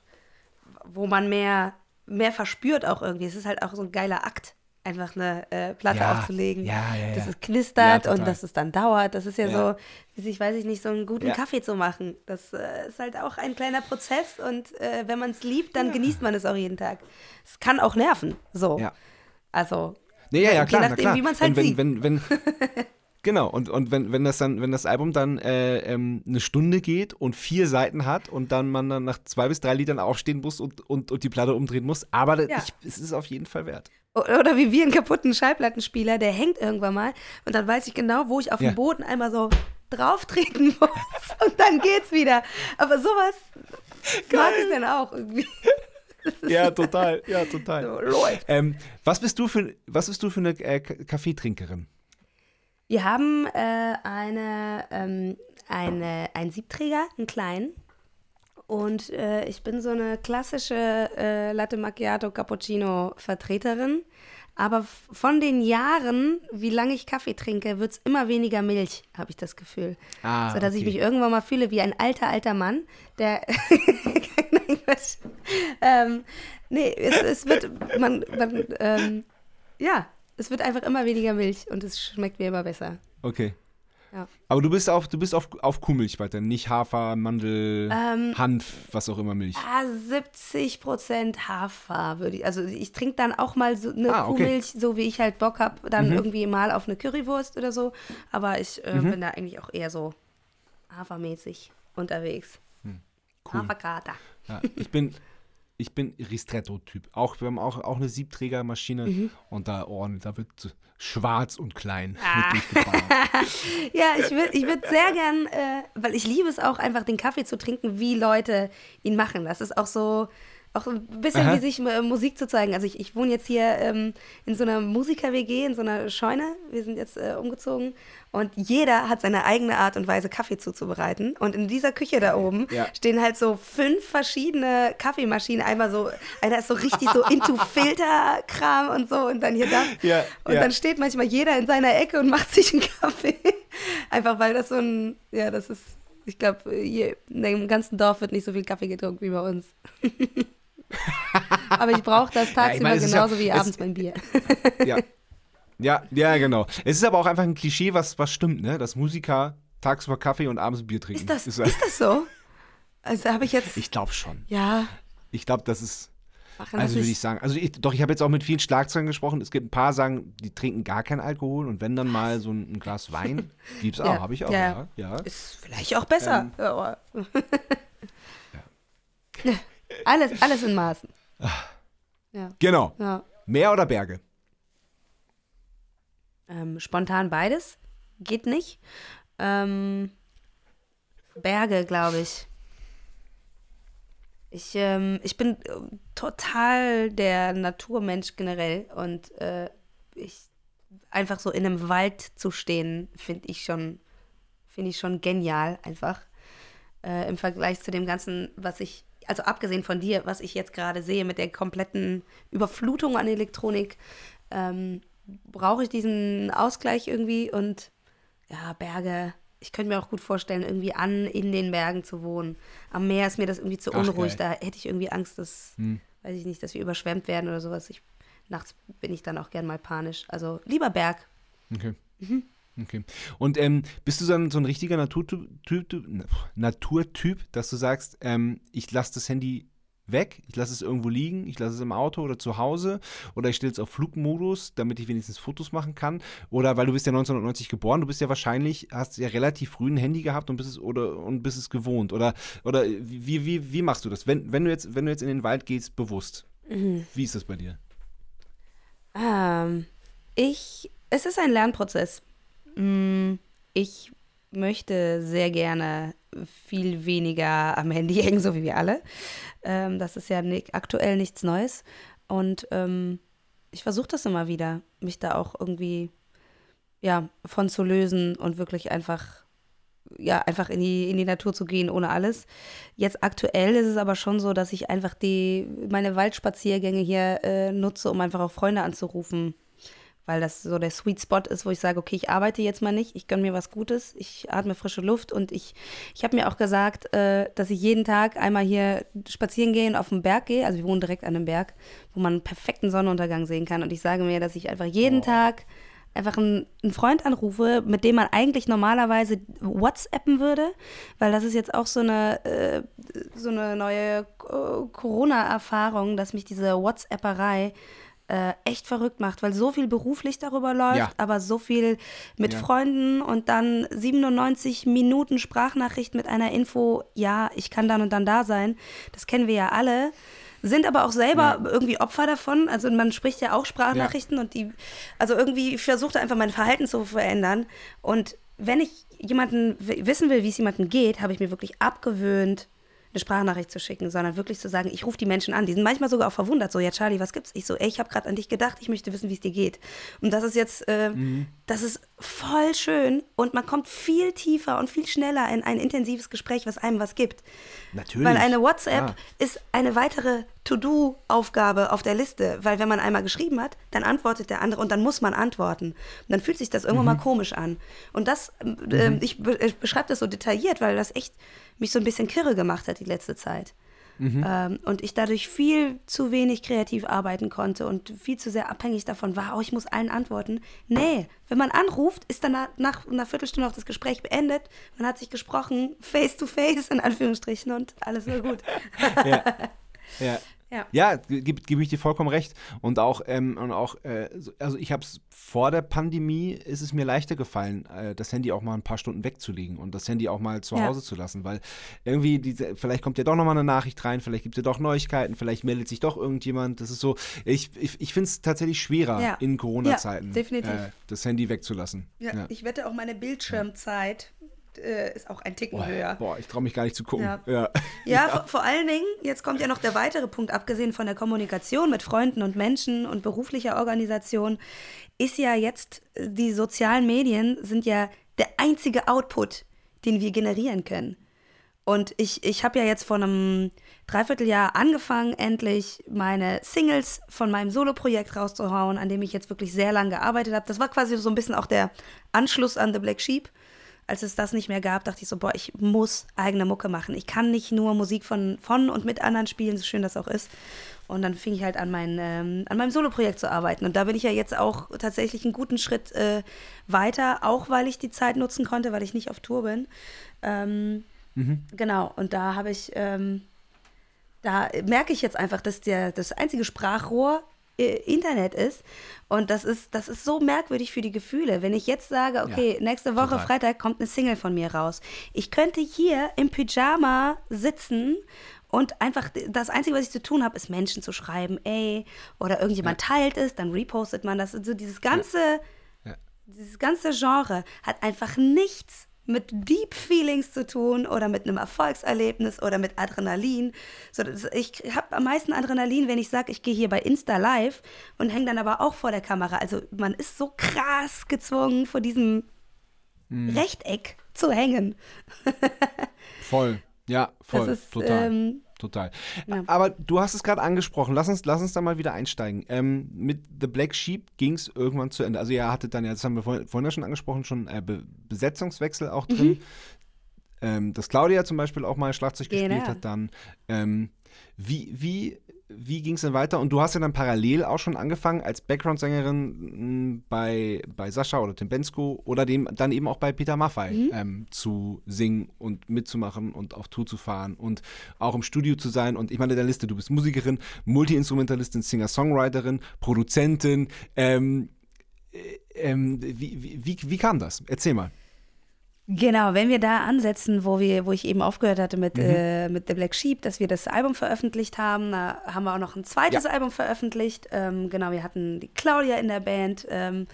wo man mehr, mehr verspürt auch irgendwie, es ist halt auch so ein geiler Akt, einfach eine äh, Platte Ja. aufzulegen, Ja, ja, dass es knistert und dass es dann dauert. Das ist ja, so, wie sich, weiß ich nicht, so einen guten. Kaffee zu machen. Das äh, ist halt auch ein kleiner Prozess und äh, wenn man es liebt, dann genießt man es auch jeden Tag. Es kann auch nerven, so. Ja. Also, Nee, ja, ja, je klar, na nachdem, klar. wie man's halt wenn, sieht. wenn, wenn, genau, und, und wenn, wenn das dann, wenn das Album dann äh, ähm, eine Stunde geht und vier Seiten hat und dann man dann nach zwei bis drei Liedern aufstehen muss und, und, und die Platte umdrehen muss, aber Ja. ich, es ist auf jeden Fall wert. Oder wie wir einen kaputten Schallplattenspieler, der hängt irgendwann mal und dann weiß ich genau, wo ich auf Ja. dem Boden einmal so drauf treten muss und dann geht's wieder. Aber sowas mag ich dann auch irgendwie. Ja, total, ja, total. So. Ähm, was bist du für, was bist du für eine äh, Kaffeetrinkerin? Wir haben äh, eine, ähm, eine, einen Siebträger, einen kleinen. Und äh, ich bin so eine klassische äh, Latte Macchiato Cappuccino Vertreterin. Aber von den Jahren, wie lange ich Kaffee trinke, wird es immer weniger Milch, habe ich das Gefühl. Ah, so dass okay. ich mich irgendwann mal fühle wie ein alter, alter Mann, der. Nein, Quatsch. Ähm, nee, es, es wird. Man, man, ähm, ja, es wird einfach immer weniger Milch und es schmeckt mir immer besser. Okay. Ja. Aber du bist auf, du bist auf, auf Kuhmilch weiter, nicht Hafer, Mandel, Ähm, Hanf, was auch immer Milch. Ah, 70 Prozent Hafer würde ich. Also ich trinke dann auch mal so eine Ah, okay. Kuhmilch, so wie ich halt Bock habe, dann irgendwie mal auf eine Currywurst oder so. Aber ich äh, bin da eigentlich auch eher so hafermäßig unterwegs. Cool. Haferkater. Ja, ich bin, ich bin Ristretto-Typ. Auch, wir haben auch, auch eine Siebträgermaschine Mhm. und da, oh, da wird schwarz und klein Ah. Ja, ich würde ich würd sehr gern, äh, weil ich liebe es auch einfach, den Kaffee zu trinken, wie Leute ihn machen. Das ist auch so, auch ein bisschen Aha. wie sich äh, Musik zu zeigen. Also ich, ich wohne jetzt hier ähm, in so einer Musiker-WG, in so einer Scheune. Wir sind jetzt äh, umgezogen und jeder hat seine eigene Art und Weise, Kaffee zuzubereiten. Und in dieser Küche da oben Ja. stehen halt so fünf verschiedene Kaffeemaschinen. Einmal so, einer ist so richtig so into Filterkram und so und dann hier das. Ja, und ja. dann steht manchmal jeder in seiner Ecke und macht sich einen Kaffee. Einfach weil das so ein, ja, das ist, ich glaube, in dem ganzen Dorf wird nicht so viel Kaffee getrunken wie bei uns. Aber ich brauche das ich tagsüber meine, es ist ja- genauso wie es- abends mein Bier. ja. ja, ja, genau. Es ist aber auch einfach ein Klischee, was, was stimmt, ne? Dass Musiker tagsüber Kaffee und abends Bier trinken. Ist das, Ist, ist das so? Also habe ich jetzt, ich glaube schon. ja, Ich glaube, das ist. machen Also würde ich sagen, also ich, doch, ich habe jetzt auch mit vielen Schlagzeugern gesprochen. Es gibt ein paar, sagen, die trinken gar keinen Alkohol und wenn dann mal so ein, ein Glas Wein, gibt's auch, Ja, habe ich auch, ja. ja. ja. Ist vielleicht auch besser. Ähm. Ja, alles, alles in Maßen. Ja, Genau. ja. Meer oder Berge? Ähm, spontan beides. Geht nicht. Ähm, Berge, glaube ich. Ich, ähm, ich bin äh, total der Naturmensch generell und äh, ich einfach so in einem Wald zu stehen, finde ich schon, finde ich schon genial einfach. Äh, Im Vergleich zu dem Ganzen, was ich, also abgesehen von dir, was ich jetzt gerade sehe mit der kompletten Überflutung an Elektronik, ähm, brauche ich diesen Ausgleich irgendwie und ja, Berge. Ich könnte mir auch gut vorstellen, irgendwie an in den Bergen zu wohnen. Am Meer ist mir das irgendwie zu Ach, unruhig. geil. Da hätte ich irgendwie Angst, dass, Hm. weiß ich nicht, dass wir überschwemmt werden oder sowas. Ich, nachts bin ich dann auch gern mal panisch. Also lieber Berg. Okay. Mhm. Okay. Und ähm, bist du so ein, so ein richtiger Naturtyp, Typ, Typ- na, Naturtyp, dass du sagst, ähm, ich lasse das Handy weg, ich lasse es irgendwo liegen, ich lasse es im Auto oder zu Hause oder ich stelle es auf Flugmodus, damit ich wenigstens Fotos machen kann? Oder weil du bist ja 1990 geboren, du bist ja wahrscheinlich, hast ja relativ früh ein Handy gehabt und bist es oder und bist es gewohnt. Oder, oder wie, wie, wie machst du das? Wenn, wenn du jetzt, wenn du jetzt in den Wald gehst, bewusst. Mhm. Wie ist das bei dir? Ähm, ich, es ist ein Lernprozess. Mm, Ich möchte sehr gerne viel weniger am Handy hängen, so wie wir alle. Ähm, das ist ja aktuell nichts Neues. Und ähm, ich versuche das immer wieder, mich da auch irgendwie ja, von zu lösen und wirklich einfach, ja, einfach in die, in die Natur zu gehen ohne alles. Jetzt aktuell ist es aber schon so, dass ich einfach die, meine Waldspaziergänge hier äh, nutze, um einfach auch Freunde anzurufen. Weil das so der Sweet Spot ist, wo ich sage, okay, ich arbeite jetzt mal nicht, ich gönne mir was Gutes, ich atme frische Luft und ich, ich habe mir auch gesagt, äh, dass ich jeden Tag einmal hier spazieren gehe und auf den Berg gehe. Also wir wohnen direkt an einem Berg, wo man einen perfekten Sonnenuntergang sehen kann. Und ich sage mir, dass ich einfach jeden Tag einfach einen, einen Freund anrufe, mit dem man eigentlich normalerweise WhatsAppen würde, weil das ist jetzt auch so eine, äh, so eine neue Corona-Erfahrung, dass mich diese WhatsApperei äh, echt verrückt macht, weil so viel beruflich darüber läuft, Ja. aber so viel mit Ja. Freunden und dann 97 Minuten Sprachnachricht mit einer Info, ja, ich kann dann und dann da sein. Das kennen wir ja alle. Sind aber auch selber irgendwie Opfer davon. Also man spricht ja auch Sprachnachrichten und die, also irgendwie versucht einfach mein Verhalten zu verändern. Und wenn ich jemanden wissen will, wie es jemandem geht, habe ich mir wirklich abgewöhnt, eine Sprachnachricht zu schicken, sondern wirklich zu sagen, ich rufe die Menschen an. Die sind manchmal sogar auch verwundert, so, ja Charlie, was gibt's? Ich so, ey, ich habe gerade an dich gedacht, ich möchte wissen, wie es dir geht. Und das ist jetzt, äh, das ist voll schön und man kommt viel tiefer und viel schneller in ein intensives Gespräch, was einem was gibt. Natürlich. Weil eine WhatsApp Ja. ist eine weitere To-Do-Aufgabe auf der Liste, weil wenn man einmal geschrieben hat, dann antwortet der andere und dann muss man antworten. Und dann fühlt sich das irgendwann mhm. mal komisch an. Und das, äh, mhm. ich, be ich beschreibe das so detailliert, weil das echt mich so ein bisschen kirre gemacht hat die letzte Zeit. Mhm. Ähm, und ich dadurch viel zu wenig kreativ arbeiten konnte und viel zu sehr abhängig davon war, oh, ich muss allen antworten. Nee, wenn man anruft, ist dann nach, nach einer Viertelstunde auch das Gespräch beendet. Man hat sich gesprochen, face to face in Anführungsstrichen und alles nur gut. ja. ja. Ja, ja gebe geb ich dir vollkommen recht. Und auch, ähm, und auch äh, also ich habe es vor der Pandemie, ist es mir leichter gefallen, äh, das Handy auch mal ein paar Stunden wegzulegen und das Handy auch mal zu ja. Hause zu lassen, weil irgendwie, diese, vielleicht kommt ja doch nochmal eine Nachricht rein, vielleicht gibt es ja doch Neuigkeiten, vielleicht meldet sich doch irgendjemand. Das ist so, ich, ich, ich finde es tatsächlich schwerer ja. in Corona-Zeiten, äh, das Handy wegzulassen. Ja, ich wette auch meine Bildschirmzeit äh, ist auch ein Ticken boah, höher. Boah, ich traue mich gar nicht zu gucken. Ja, ja. ja vor, vor, allen Dingen, jetzt kommt ja noch der weitere Punkt, abgesehen von der Kommunikation mit Freunden und Menschen und beruflicher Organisation, ist ja jetzt, äh, die sozialen Medien sind ja der einzige Output, den wir generieren können. Und ich, ich habe ja jetzt vor einem Dreivierteljahr angefangen, endlich meine Singles von meinem Solo-Projekt rauszuhauen, an dem ich jetzt wirklich sehr lange gearbeitet habe. Das war quasi so ein bisschen auch der Anschluss an The Black Sheep als es das nicht mehr gab, dachte ich so, boah, ich muss eigene Mucke machen. Ich kann nicht nur Musik von, von und mit anderen spielen, so schön das auch ist. Und dann fing ich halt an, mein, ähm, an meinem Soloprojekt zu arbeiten. Und da bin ich ja jetzt auch tatsächlich einen guten Schritt äh, weiter, auch weil ich die Zeit nutzen konnte, weil ich nicht auf Tour bin. Ähm, mhm. Genau, und da habe ich, ähm, da merke ich jetzt einfach, dass der, das einzige Sprachrohr Internet ist. Und das ist, das ist so merkwürdig für die Gefühle. Wenn ich jetzt sage, okay, ja, nächste Woche total. Freitag kommt eine Single von mir raus. Ich könnte hier im Pyjama sitzen und einfach das Einzige, was ich zu tun habe, ist Menschen zu schreiben, ey, oder irgendjemand ja. teilt es, dann repostet man das. So dieses ganze, ja. dieses ganze Genre hat einfach nichts mit Deep Feelings zu tun oder mit einem Erfolgserlebnis oder mit Adrenalin. So, ich habe am meisten Adrenalin, wenn ich sage, ich gehe hier bei Insta live und hänge dann aber auch vor der Kamera. Also man ist so krass gezwungen, vor diesem hm. Rechteck zu hängen. voll, ja, voll, ist, total. Ähm, total. Ja. Aber du hast es gerade angesprochen, lass uns, lass uns da mal wieder einsteigen. Ähm, mit The Black Sheep ging es irgendwann zu Ende. Also ihr hattet dann, ja, das haben wir vorhin, vorhin ja schon angesprochen, schon äh, Be Besetzungswechsel auch drin. Mhm. Ähm, dass Claudia zum Beispiel auch mal Schlagzeug genau. gespielt hat dann. Ähm, wie, wie wie ging es denn weiter? Und du hast ja dann parallel auch schon angefangen als Background-Sängerin hm, bei, bei Sascha oder Tim Bensko oder dem, dann eben auch bei Peter Maffei mhm. ähm, zu singen und mitzumachen und auf Tour zu fahren und auch im Studio zu sein. Und ich meine, der Liste, du bist Musikerin, Multi-Instrumentalistin, Singer-Songwriterin, Produzentin. Ähm, äh, ähm, wie, wie, wie, wie kam das? Erzähl mal. Genau, wenn wir da ansetzen, wo wir, wo ich eben aufgehört hatte mit, mhm. äh, mit The Black Sheep, dass wir das Album veröffentlicht haben, da haben wir auch noch ein zweites ja. Album veröffentlicht. Ähm, genau, wir hatten die Claudia in der Band, ähm,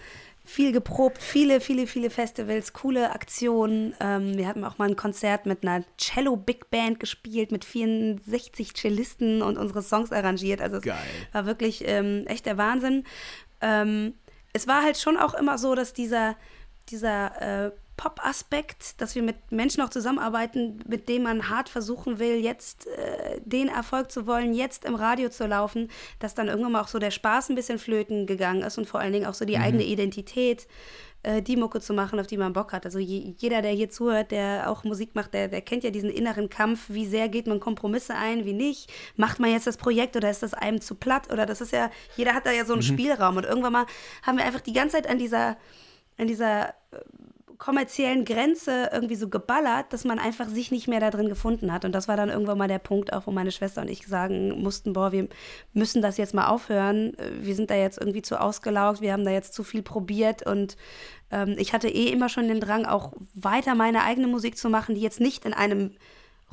viel geprobt, viele, viele, viele Festivals, coole Aktionen. Ähm, wir hatten auch mal ein Konzert mit einer Cello Big Band gespielt, mit 64 Cellisten und unsere Songs arrangiert. Also es Geil. war wirklich ähm, echt der Wahnsinn. Ähm, es war halt schon auch immer so, dass dieser dieser äh, Pop-Aspekt, dass wir mit Menschen auch zusammenarbeiten, mit denen man hart versuchen will, jetzt äh, den Erfolg zu wollen, jetzt im Radio zu laufen, dass dann irgendwann mal auch so der Spaß ein bisschen flöten gegangen ist und vor allen Dingen auch so die mhm. eigene Identität, äh, die Mucke zu machen, auf die man Bock hat. Also je, jeder, der hier zuhört, der auch Musik macht, der, der kennt ja diesen inneren Kampf, wie sehr geht man Kompromisse ein, wie nicht. Macht man jetzt das Projekt oder ist das einem zu platt? Oder das ist ja, jeder hat da ja so einen mhm. Spielraum. Und irgendwann mal haben wir einfach die ganze Zeit an dieser, an dieser äh, kommerziellen Grenze irgendwie so geballert, dass man einfach sich nicht mehr da drin gefunden hat. Und das war dann irgendwann mal der Punkt, auch wo meine Schwester und ich sagen mussten, boah, wir müssen das jetzt mal aufhören. Wir sind da jetzt irgendwie zu ausgelaugt, wir haben da jetzt zu viel probiert und ähm, ich hatte eh immer schon den Drang, auch weiter meine eigene Musik zu machen, die jetzt nicht in einem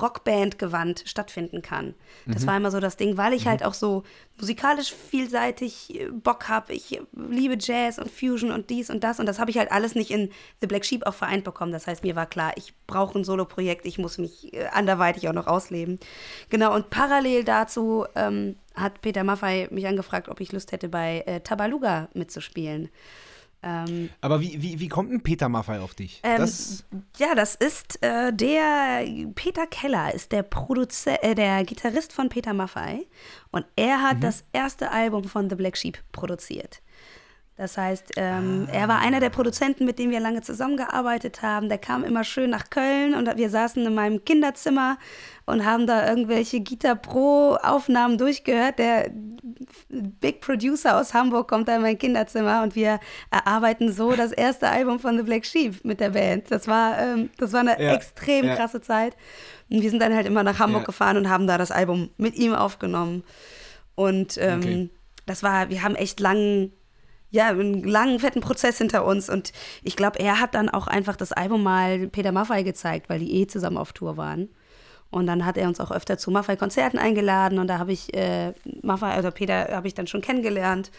Rockband-Gewand stattfinden kann. Das mhm. war immer so das Ding, weil ich mhm. halt auch so musikalisch vielseitig äh, Bock habe. Ich liebe Jazz und Fusion und dies und das und das habe ich halt alles nicht in The Black Sheep auch vereint bekommen. Das heißt, mir war klar, ich brauche ein Solo-Projekt, ich muss mich äh, anderweitig auch noch ausleben. Genau, und parallel dazu ähm, hat Peter Maffei mich angefragt, ob ich Lust hätte, bei äh, Tabaluga mitzuspielen. Ähm, Aber wie, wie, wie kommt ein Peter Maffay auf dich? Ähm, das ja, das ist äh, der Peter Keller, ist der Produzer, äh, der Gitarrist von Peter Maffay. Und er hat mhm. das erste Album von The Black Sheep produziert. Das heißt, ähm, ah. er war einer der Produzenten, mit dem wir lange zusammengearbeitet haben. Der kam immer schön nach Köln und wir saßen in meinem Kinderzimmer und haben da irgendwelche Guitar Pro Aufnahmen durchgehört. Der Big Producer aus Hamburg kommt da in mein Kinderzimmer und wir erarbeiten so das erste Album von The Black Sheep mit der Band. Das war, ähm, das war eine ja. extrem ja. krasse Zeit. Und wir sind dann halt immer nach Hamburg ja. gefahren und haben da das Album mit ihm aufgenommen. Und ähm, okay. das war, wir haben echt lang ja, einen langen, fetten Prozess hinter uns. Und ich glaube, er hat dann auch einfach das Album mal Peter Maffay gezeigt, weil die eh zusammen auf Tour waren. Und dann hat er uns auch öfter zu Maffay-Konzerten eingeladen und da habe ich äh, Maffay, also Peter habe ich dann schon kennengelernt.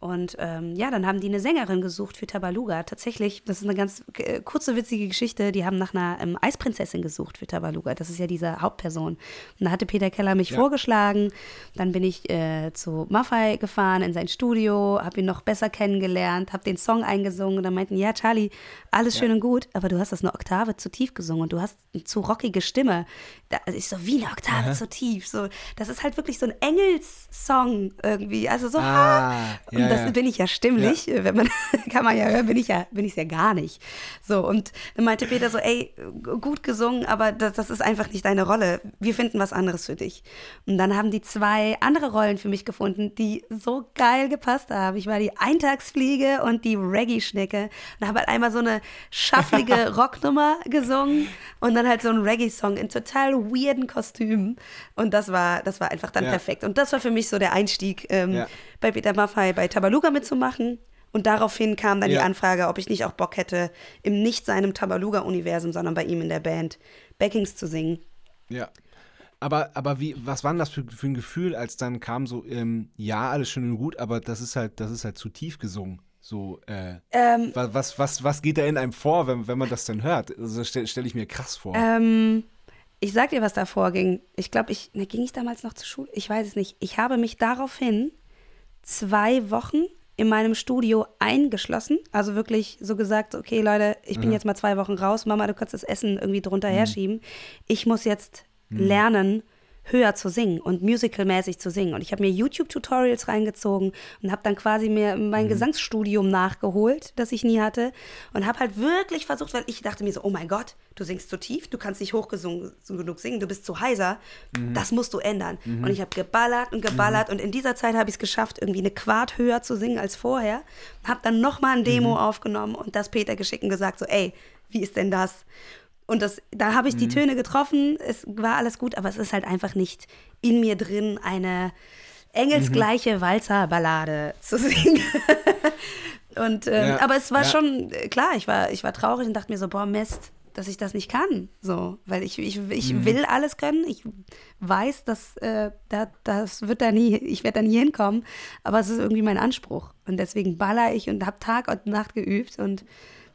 Und ähm, ja, dann haben die eine Sängerin gesucht für Tabaluga. Tatsächlich, das ist eine ganz äh, kurze, witzige Geschichte. Die haben nach einer ähm, Eisprinzessin gesucht für Tabaluga. Das ist ja diese Hauptperson. Und da hatte Peter Keller mich ja. vorgeschlagen. Dann bin ich äh, zu Maffei gefahren in sein Studio, habe ihn noch besser kennengelernt, habe den Song eingesungen. Und dann meinten, ja, Charlie, alles ja. schön und gut, aber du hast das eine Oktave zu tief gesungen und du hast eine zu rockige Stimme. Da, also ich so, wie eine Oktave Aha. zu tief? So, das ist halt wirklich so ein Engelssong irgendwie. Also so, ah, ja, das ja. bin ich ja stimmlich, ja. wenn man, kann man ja hören, bin ich ja, bin ich ja gar nicht. So, und dann meinte Peter so, ey, gut gesungen, aber das, das ist einfach nicht deine Rolle. Wir finden was anderes für dich. Und dann haben die zwei andere Rollen für mich gefunden, die so geil gepasst haben. Ich war die Eintagsfliege und die Reggae-Schnecke und habe halt einmal so eine schafflige Rocknummer gesungen und dann halt so ein Reggae-Song in total weirden Kostümen. Und das war, das war einfach dann ja. perfekt. Und das war für mich so der Einstieg ähm, ja. Bei Peter Maffay bei Tabaluga mitzumachen. Und daraufhin kam dann ja. die Anfrage, ob ich nicht auch Bock hätte, im nicht seinem Tabaluga-Universum, sondern bei ihm in der Band Backings zu singen. Ja. Aber, aber wie, was war denn das für, für ein Gefühl, als dann kam so, ähm, ja, alles schön und gut, aber das ist halt, das ist halt zu tief gesungen. So, äh, ähm, was, was, was geht da in einem vor, wenn, wenn man das dann hört? Also stelle stell ich mir krass vor. Ähm, ich sag dir, was da vorging. Ich glaube, ich, ne, ging ich damals noch zur Schule? Ich weiß es nicht. Ich habe mich daraufhin zwei Wochen in meinem Studio eingeschlossen. Also wirklich so gesagt, okay, Leute, ich bin mhm. jetzt mal zwei Wochen raus. Mama, du kannst das Essen irgendwie drunter mhm. herschieben. Ich muss jetzt mhm. lernen, höher zu singen und musicalmäßig zu singen. Und ich habe mir YouTube-Tutorials reingezogen und habe dann quasi mir mein mhm. Gesangsstudium nachgeholt, das ich nie hatte. Und habe halt wirklich versucht, weil ich dachte mir so, oh mein Gott, du singst zu tief, du kannst nicht hoch genug singen, du bist zu heiser, mhm. das musst du ändern. Mhm. Und ich habe geballert und geballert mhm. und in dieser Zeit habe ich es geschafft, irgendwie eine Quart höher zu singen als vorher. Habe dann nochmal ein Demo mhm. aufgenommen und das Peter geschickt und gesagt so, ey, wie ist denn das? Und das, da habe ich die mhm. Töne getroffen, es war alles gut, aber es ist halt einfach nicht in mir drin, eine engelsgleiche mhm. Walzerballade zu singen. und, ähm, ja, aber es war ja. schon, äh, klar, ich war, ich war traurig und dachte mir so, boah, Mist, dass ich das nicht kann. So, weil ich, ich, ich mhm. will alles können. Ich weiß, dass äh, da, das wird da nie, ich werde da nie hinkommen. Aber es ist irgendwie mein Anspruch. Und deswegen baller ich und habe Tag und Nacht geübt. Und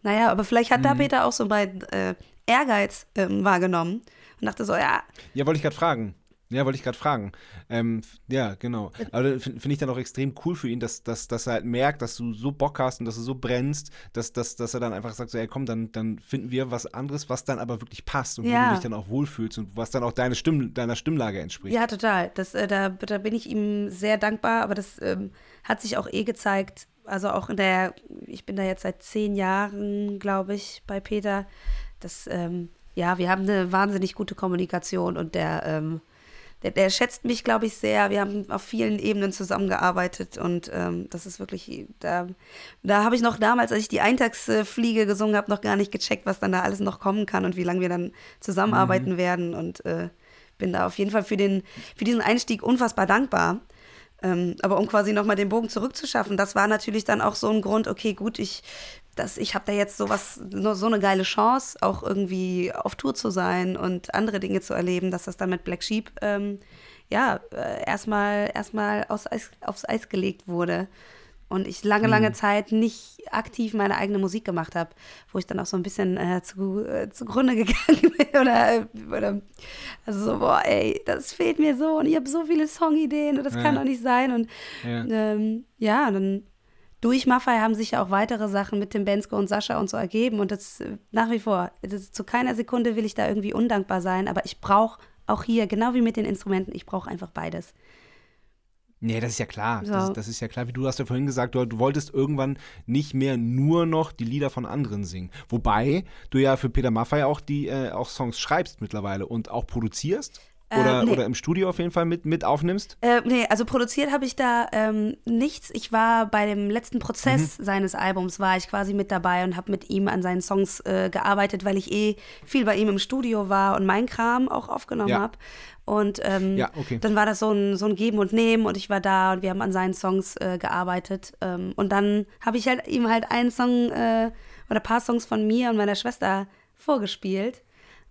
naja, aber vielleicht hat mhm. da Peter auch so bei äh, Ehrgeiz ähm, wahrgenommen und dachte so, ja. Ja, wollte ich gerade fragen. Ja, wollte ich gerade fragen. Ähm, ja, genau. Aber finde find ich dann auch extrem cool für ihn, dass, dass, dass er halt merkt, dass du so Bock hast und dass du so brennst, dass, dass, dass er dann einfach sagt, so, ey, komm, dann, dann finden wir was anderes, was dann aber wirklich passt und ja. wo du dich dann auch wohlfühlst und was dann auch deine Stimm, deiner Stimmlage entspricht. Ja, total. Das, äh, da, da bin ich ihm sehr dankbar, aber das ähm, hat sich auch eh gezeigt, also auch in der, ich bin da jetzt seit zehn Jahren, glaube ich, bei Peter, das, ähm, ja, wir haben eine wahnsinnig gute Kommunikation und der, ähm, der, der, schätzt mich, glaube ich, sehr. Wir haben auf vielen Ebenen zusammengearbeitet und ähm, das ist wirklich, da, da habe ich noch damals, als ich die Eintagsfliege gesungen habe, noch gar nicht gecheckt, was dann da alles noch kommen kann und wie lange wir dann zusammenarbeiten mhm. werden und äh, bin da auf jeden Fall für, den, für diesen Einstieg unfassbar dankbar. Ähm, aber um quasi nochmal den Bogen zurückzuschaffen, das war natürlich dann auch so ein Grund, okay, gut, ich, dass ich habe da jetzt sowas, so eine geile Chance, auch irgendwie auf Tour zu sein und andere Dinge zu erleben, dass das dann mit Black Sheep ähm, ja äh, erstmal erstmal aufs Eis, aufs Eis gelegt wurde und ich lange, lange mhm. Zeit nicht aktiv meine eigene Musik gemacht habe, wo ich dann auch so ein bisschen äh, zu, äh, zugrunde gegangen bin oder, oder also so, boah, ey, das fehlt mir so und ich habe so viele Songideen und das ja. kann doch nicht sein und ja, ähm, ja dann durch Maffei haben sich ja auch weitere Sachen mit Tim Bensko und Sascha und so ergeben. Und das äh, nach wie vor, das, zu keiner Sekunde will ich da irgendwie undankbar sein, aber ich brauche auch hier, genau wie mit den Instrumenten, ich brauche einfach beides. Nee, das ist ja klar. So. Das, das, ist ja klar. Wie du hast ja vorhin gesagt, du, du, wolltest irgendwann nicht mehr nur noch die Lieder von anderen singen. Wobei du ja für Peter Maffay auch die äh, auch Songs schreibst mittlerweile und auch produzierst. Oder, äh, nee. oder im Studio auf jeden Fall mit, mit aufnimmst? Äh, nee, also produziert habe ich da ähm, nichts. Ich war bei dem letzten Prozess mhm. seines Albums, war ich quasi mit dabei und habe mit ihm an seinen Songs äh, gearbeitet, weil ich eh viel bei ihm im Studio war und meinen Kram auch aufgenommen Ja. habe. Und ähm, Ja, okay. dann war das so ein, so ein Geben und Nehmen und ich war da und wir haben an seinen Songs äh, gearbeitet. Ähm, und dann habe ich halt ihm halt einen Song äh, oder ein paar Songs von mir und meiner Schwester vorgespielt.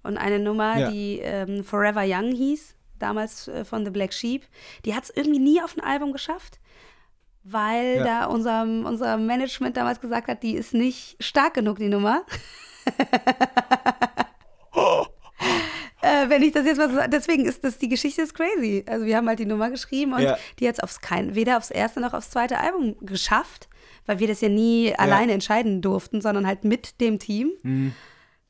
Und eine Nummer, Ja. die ähm, Forever Young hieß, damals äh, von The Black Sheep, die hat es irgendwie nie auf ein Album geschafft, weil Ja. da unser, unser Management damals gesagt hat, die ist nicht stark genug, die Nummer. Äh, wenn ich das jetzt mal so deswegen ist das, die Geschichte ist crazy. Also wir haben halt die Nummer geschrieben und Ja. die hat es aufs kein, weder aufs erste noch aufs zweite Album geschafft, weil wir das ja nie alleine entscheiden durften, sondern halt mit dem Team. Mhm.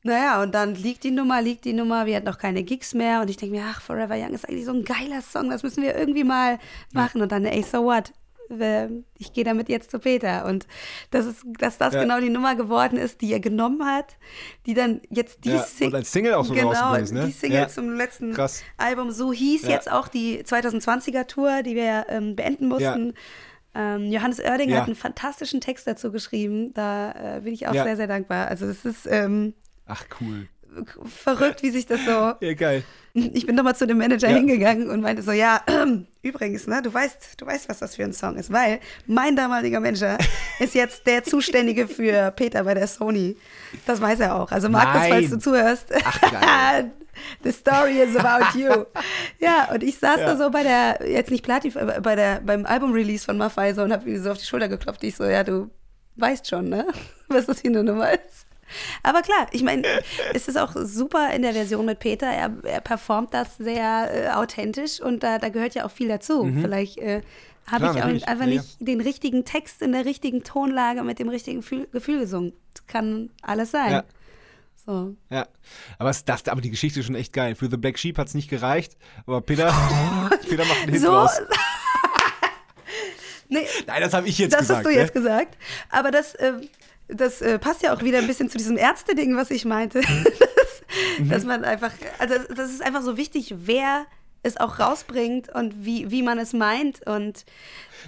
Naja, und dann liegt die Nummer, liegt die Nummer, wir hatten noch keine Gigs mehr und ich denke mir, ach, Forever Young ist eigentlich so ein geiler Song, das müssen wir irgendwie mal machen. Und dann, ey, so what? Äh, Ich gehe damit jetzt zu Peter. Und das ist, dass das Ja. genau die Nummer geworden ist, die er genommen hat, die dann jetzt die Ja, Sing- und als Single auch so genau, ist, ne? die Single Ja. zum letzten Krass. Album. So hieß Ja. jetzt auch die 2020er Tour, die wir ähm, beenden mussten. Ähm, Johannes Oerding Ja. hat einen fantastischen Text dazu geschrieben. Da äh, bin ich auch Ja. sehr, sehr dankbar. Also es ist ähm, Ach, cool. verrückt, wie sich das so. Ja, geil. Ich bin nochmal zu dem Manager Ja. hingegangen und meinte so, ja, übrigens, ne, du weißt, du weißt, was das für ein Song ist, weil mein damaliger Manager ist jetzt der Zuständige für Peter bei der Sony. Das weiß er auch. Also Markus, Nein. falls du zuhörst. Ach, geil. The story is about you. ja, und ich saß Ja. da so bei der, jetzt nicht Plativ, aber bei der, beim Album-Release von Maffei so und hab ihm so auf die Schulter geklopft. Ich so, ja, du weißt schon, ne? Was das für eine Nummer ist. Aber klar, ich meine, es ist auch super in der Version mit Peter. Er, er performt das sehr äh, authentisch und da, da gehört ja auch viel dazu. Vielleicht äh, habe ich auch einfach Ja, nicht den richtigen Text in der richtigen Tonlage mit dem richtigen Gefühl, Gefühl gesungen. Das kann alles sein. Ja. So. Ja, aber, es, das, aber die Geschichte ist schon echt geil. Für The Black Sheep hat es nicht gereicht, aber Peter, Peter macht einen Hit So. raus. nee, Nein, das habe ich jetzt das gesagt. hast du ne? jetzt gesagt. Aber das, äh, das äh, passt ja auch wieder ein bisschen zu diesem Ärzte-Ding, was ich meinte. dass, Mhm. dass man einfach, also das ist einfach so wichtig, wer es auch rausbringt und wie, wie man es meint. Und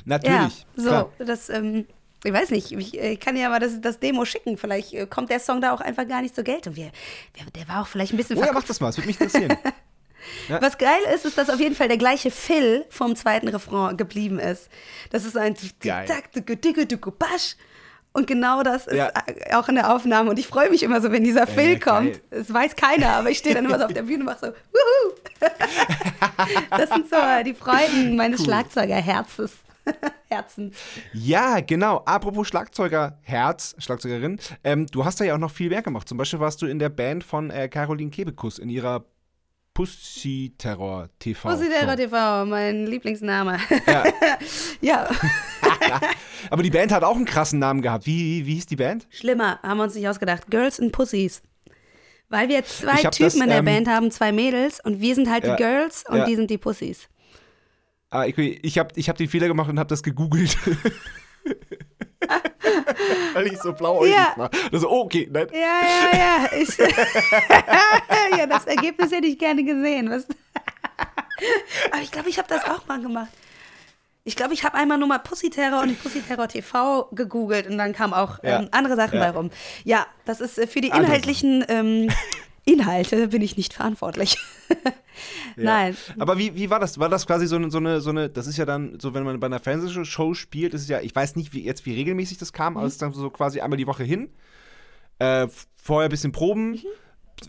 Natürlich. ja, so, klar. das, ähm, ich weiß nicht, ich äh, kann ja mal das, das Demo schicken. Vielleicht äh, kommt der Song da auch einfach gar nicht zur Geltung. Wir, der war auch vielleicht ein bisschen Oh ja, mach das mal, es würde mich interessieren. Was geil ist, ist, dass auf jeden Fall der gleiche Phil vom zweiten Refrain geblieben ist. Das ist ein Geil. Und genau das ist Ja. auch in der Aufnahme. Und ich freue mich immer so, wenn dieser Phil geil. kommt. Es weiß keiner, aber ich stehe dann immer so auf der Bühne und mache so, wuhu. das sind so die Freuden meines Schlagzeugerherzes. Herzens. ja, genau. Apropos Schlagzeuger, Herz, Schlagzeugerin, ähm, du hast da ja auch noch viel mehr gemacht. Zum Beispiel warst du in der Band von äh, Caroline Kebekus in ihrer Pussy Terror TV. Pusidera TV, mein Lieblingsname. Ja. ja, Aber die Band hat auch einen krassen Namen gehabt. Wie, wie, wie hieß die Band? schlimmer haben wir uns nicht ausgedacht. Girls and Pussies. Weil wir zwei Typen das, in der ähm, Band haben, zwei Mädels und wir sind halt Ja, die Girls und ja. die sind die Pussies. Ah, ich ich habe ich hab den Fehler gemacht und habe das gegoogelt. Weil ich so blauäugig Ja. war. Also, oh, okay, nein. Ja, ja, ja. Ich, ja, das Ergebnis hätte ich gerne gesehen. Was? Aber ich glaube, ich habe das auch mal gemacht. Ich glaube, ich habe einmal nur mal Pussy Terror und Pussy Terror TV gegoogelt und dann kamen auch Ja. ähm, andere Sachen Ja. bei rum. Ja, das ist äh, für die inhaltlichen ähm, Inhalte bin ich nicht verantwortlich. Nein. Aber wie, wie war das? War das quasi so eine, so, eine, so eine, das ist ja dann so, wenn man bei einer Fernsehshow spielt, ist ja, ich weiß nicht wie, jetzt, wie regelmäßig das kam, aber es ist dann so quasi einmal die Woche hin, äh, vorher ein bisschen proben,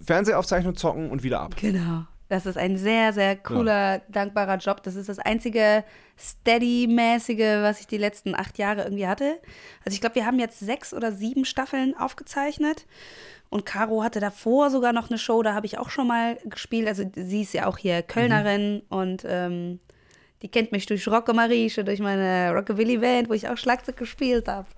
Fernsehaufzeichnung zocken und wieder ab. Genau. Das ist ein sehr, sehr cooler, dankbarer Job. Das ist das einzige Steady-mäßige, was ich die letzten acht Jahre irgendwie hatte. Also ich glaube, wir haben jetzt sechs oder sieben Staffeln aufgezeichnet. Und Caro hatte davor sogar noch eine Show, da habe ich auch schon mal gespielt. Also sie ist ja auch hier Kölnerin und ähm, die kennt mich durch Rocco Marische, durch meine Rockabilly Band, wo ich auch Schlagzeug gespielt habe.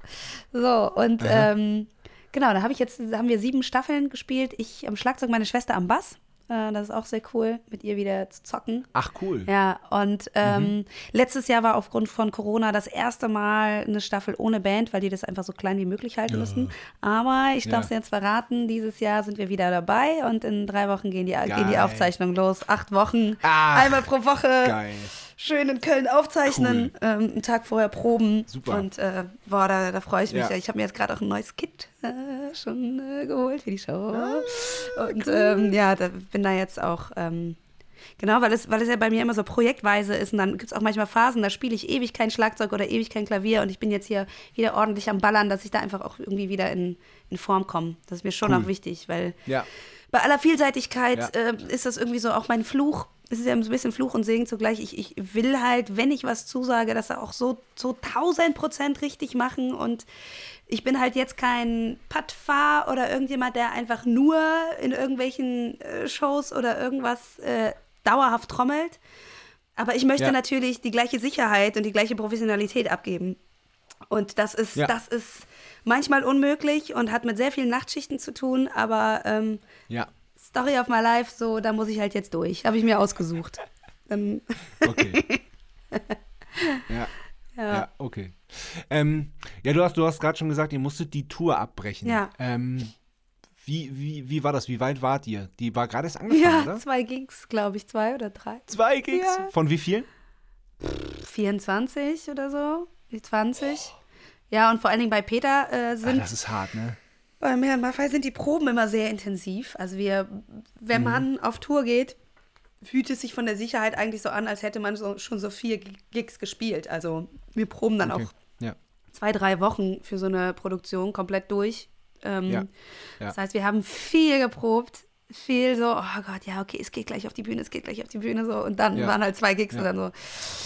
So, und ähm, genau, da habe ich jetzt, haben wir sieben Staffeln gespielt. Ich am Schlagzeug, meine Schwester am Bass. Äh, das ist auch sehr cool, mit ihr wieder zu zocken. Ach, cool. Ja, und ähm, letztes Jahr war aufgrund von Corona das erste Mal eine Staffel ohne Band, weil die das einfach so klein wie möglich halten müssen. Aber ich darf es Ja. jetzt verraten, dieses Jahr sind wir wieder dabei und in drei Wochen gehen die, gehen die. Aufzeichnungen los. Acht Wochen, Ach, einmal pro Woche. Geil. Schön in Köln aufzeichnen, ähm, einen Tag vorher proben. Super. Und äh, boah, da, da freue ich mich. Ja. Ich habe mir jetzt gerade auch ein neues Kit äh, schon äh, geholt für die Show. Ah, und ähm, ja, da bin da jetzt auch. Ähm, Genau, weil es, weil es ja bei mir immer so projektweise ist und dann gibt es auch manchmal Phasen, da spiele ich ewig kein Schlagzeug oder ewig kein Klavier und ich bin jetzt hier wieder ordentlich am Ballern, dass ich da einfach auch irgendwie wieder in, in Form komme. Das ist mir schon Cool. auch wichtig, weil Ja. bei aller Vielseitigkeit Ja. äh, ist das irgendwie so auch mein Fluch. Es ist ja so ein bisschen Fluch und Segen zugleich. Ich, ich will halt, wenn ich was zusage, das auch so, so 1000 Prozent richtig machen. Und ich bin halt jetzt kein Patfar oder irgendjemand, der einfach nur in irgendwelchen äh, Shows oder irgendwas äh, dauerhaft trommelt. Aber ich möchte Ja. natürlich die gleiche Sicherheit und die gleiche Professionalität abgeben. Und das ist, Ja. das ist manchmal unmöglich und hat mit sehr vielen Nachtschichten zu tun, aber ähm, Ja. Story of my life, so, da muss ich halt jetzt durch. Habe ich mir ausgesucht. Ähm, Okay. ja. ja. Ja, okay. Ähm, ja, du hast, du hast gerade schon gesagt, ihr musstet die Tour abbrechen. Ja. Ähm, wie, wie, wie war das? Wie weit wart ihr? Die war gerade erst angefangen, Ja, oder? zwei Gigs, glaube ich, zwei oder drei. Zwei Gigs. Ja. Von wie vielen? 24 oder so, 20. Ja, und vor allen Dingen bei Peter äh, Ah, sind das ist hart, ne? Bei Herrn Maffei sind die Proben immer sehr intensiv. Also wir, wenn man auf Tour geht, fühlt es sich von der Sicherheit eigentlich so an, als hätte man so, schon so vier Gigs gespielt. Also wir proben dann Okay. auch Ja. zwei, drei Wochen für so eine Produktion komplett durch. Ähm, Ja. Ja. Das heißt, wir haben viel geprobt, viel so, oh Gott, ja, okay, es geht gleich auf die Bühne, es geht gleich auf die Bühne so. Und dann waren halt zwei Gigs und dann so.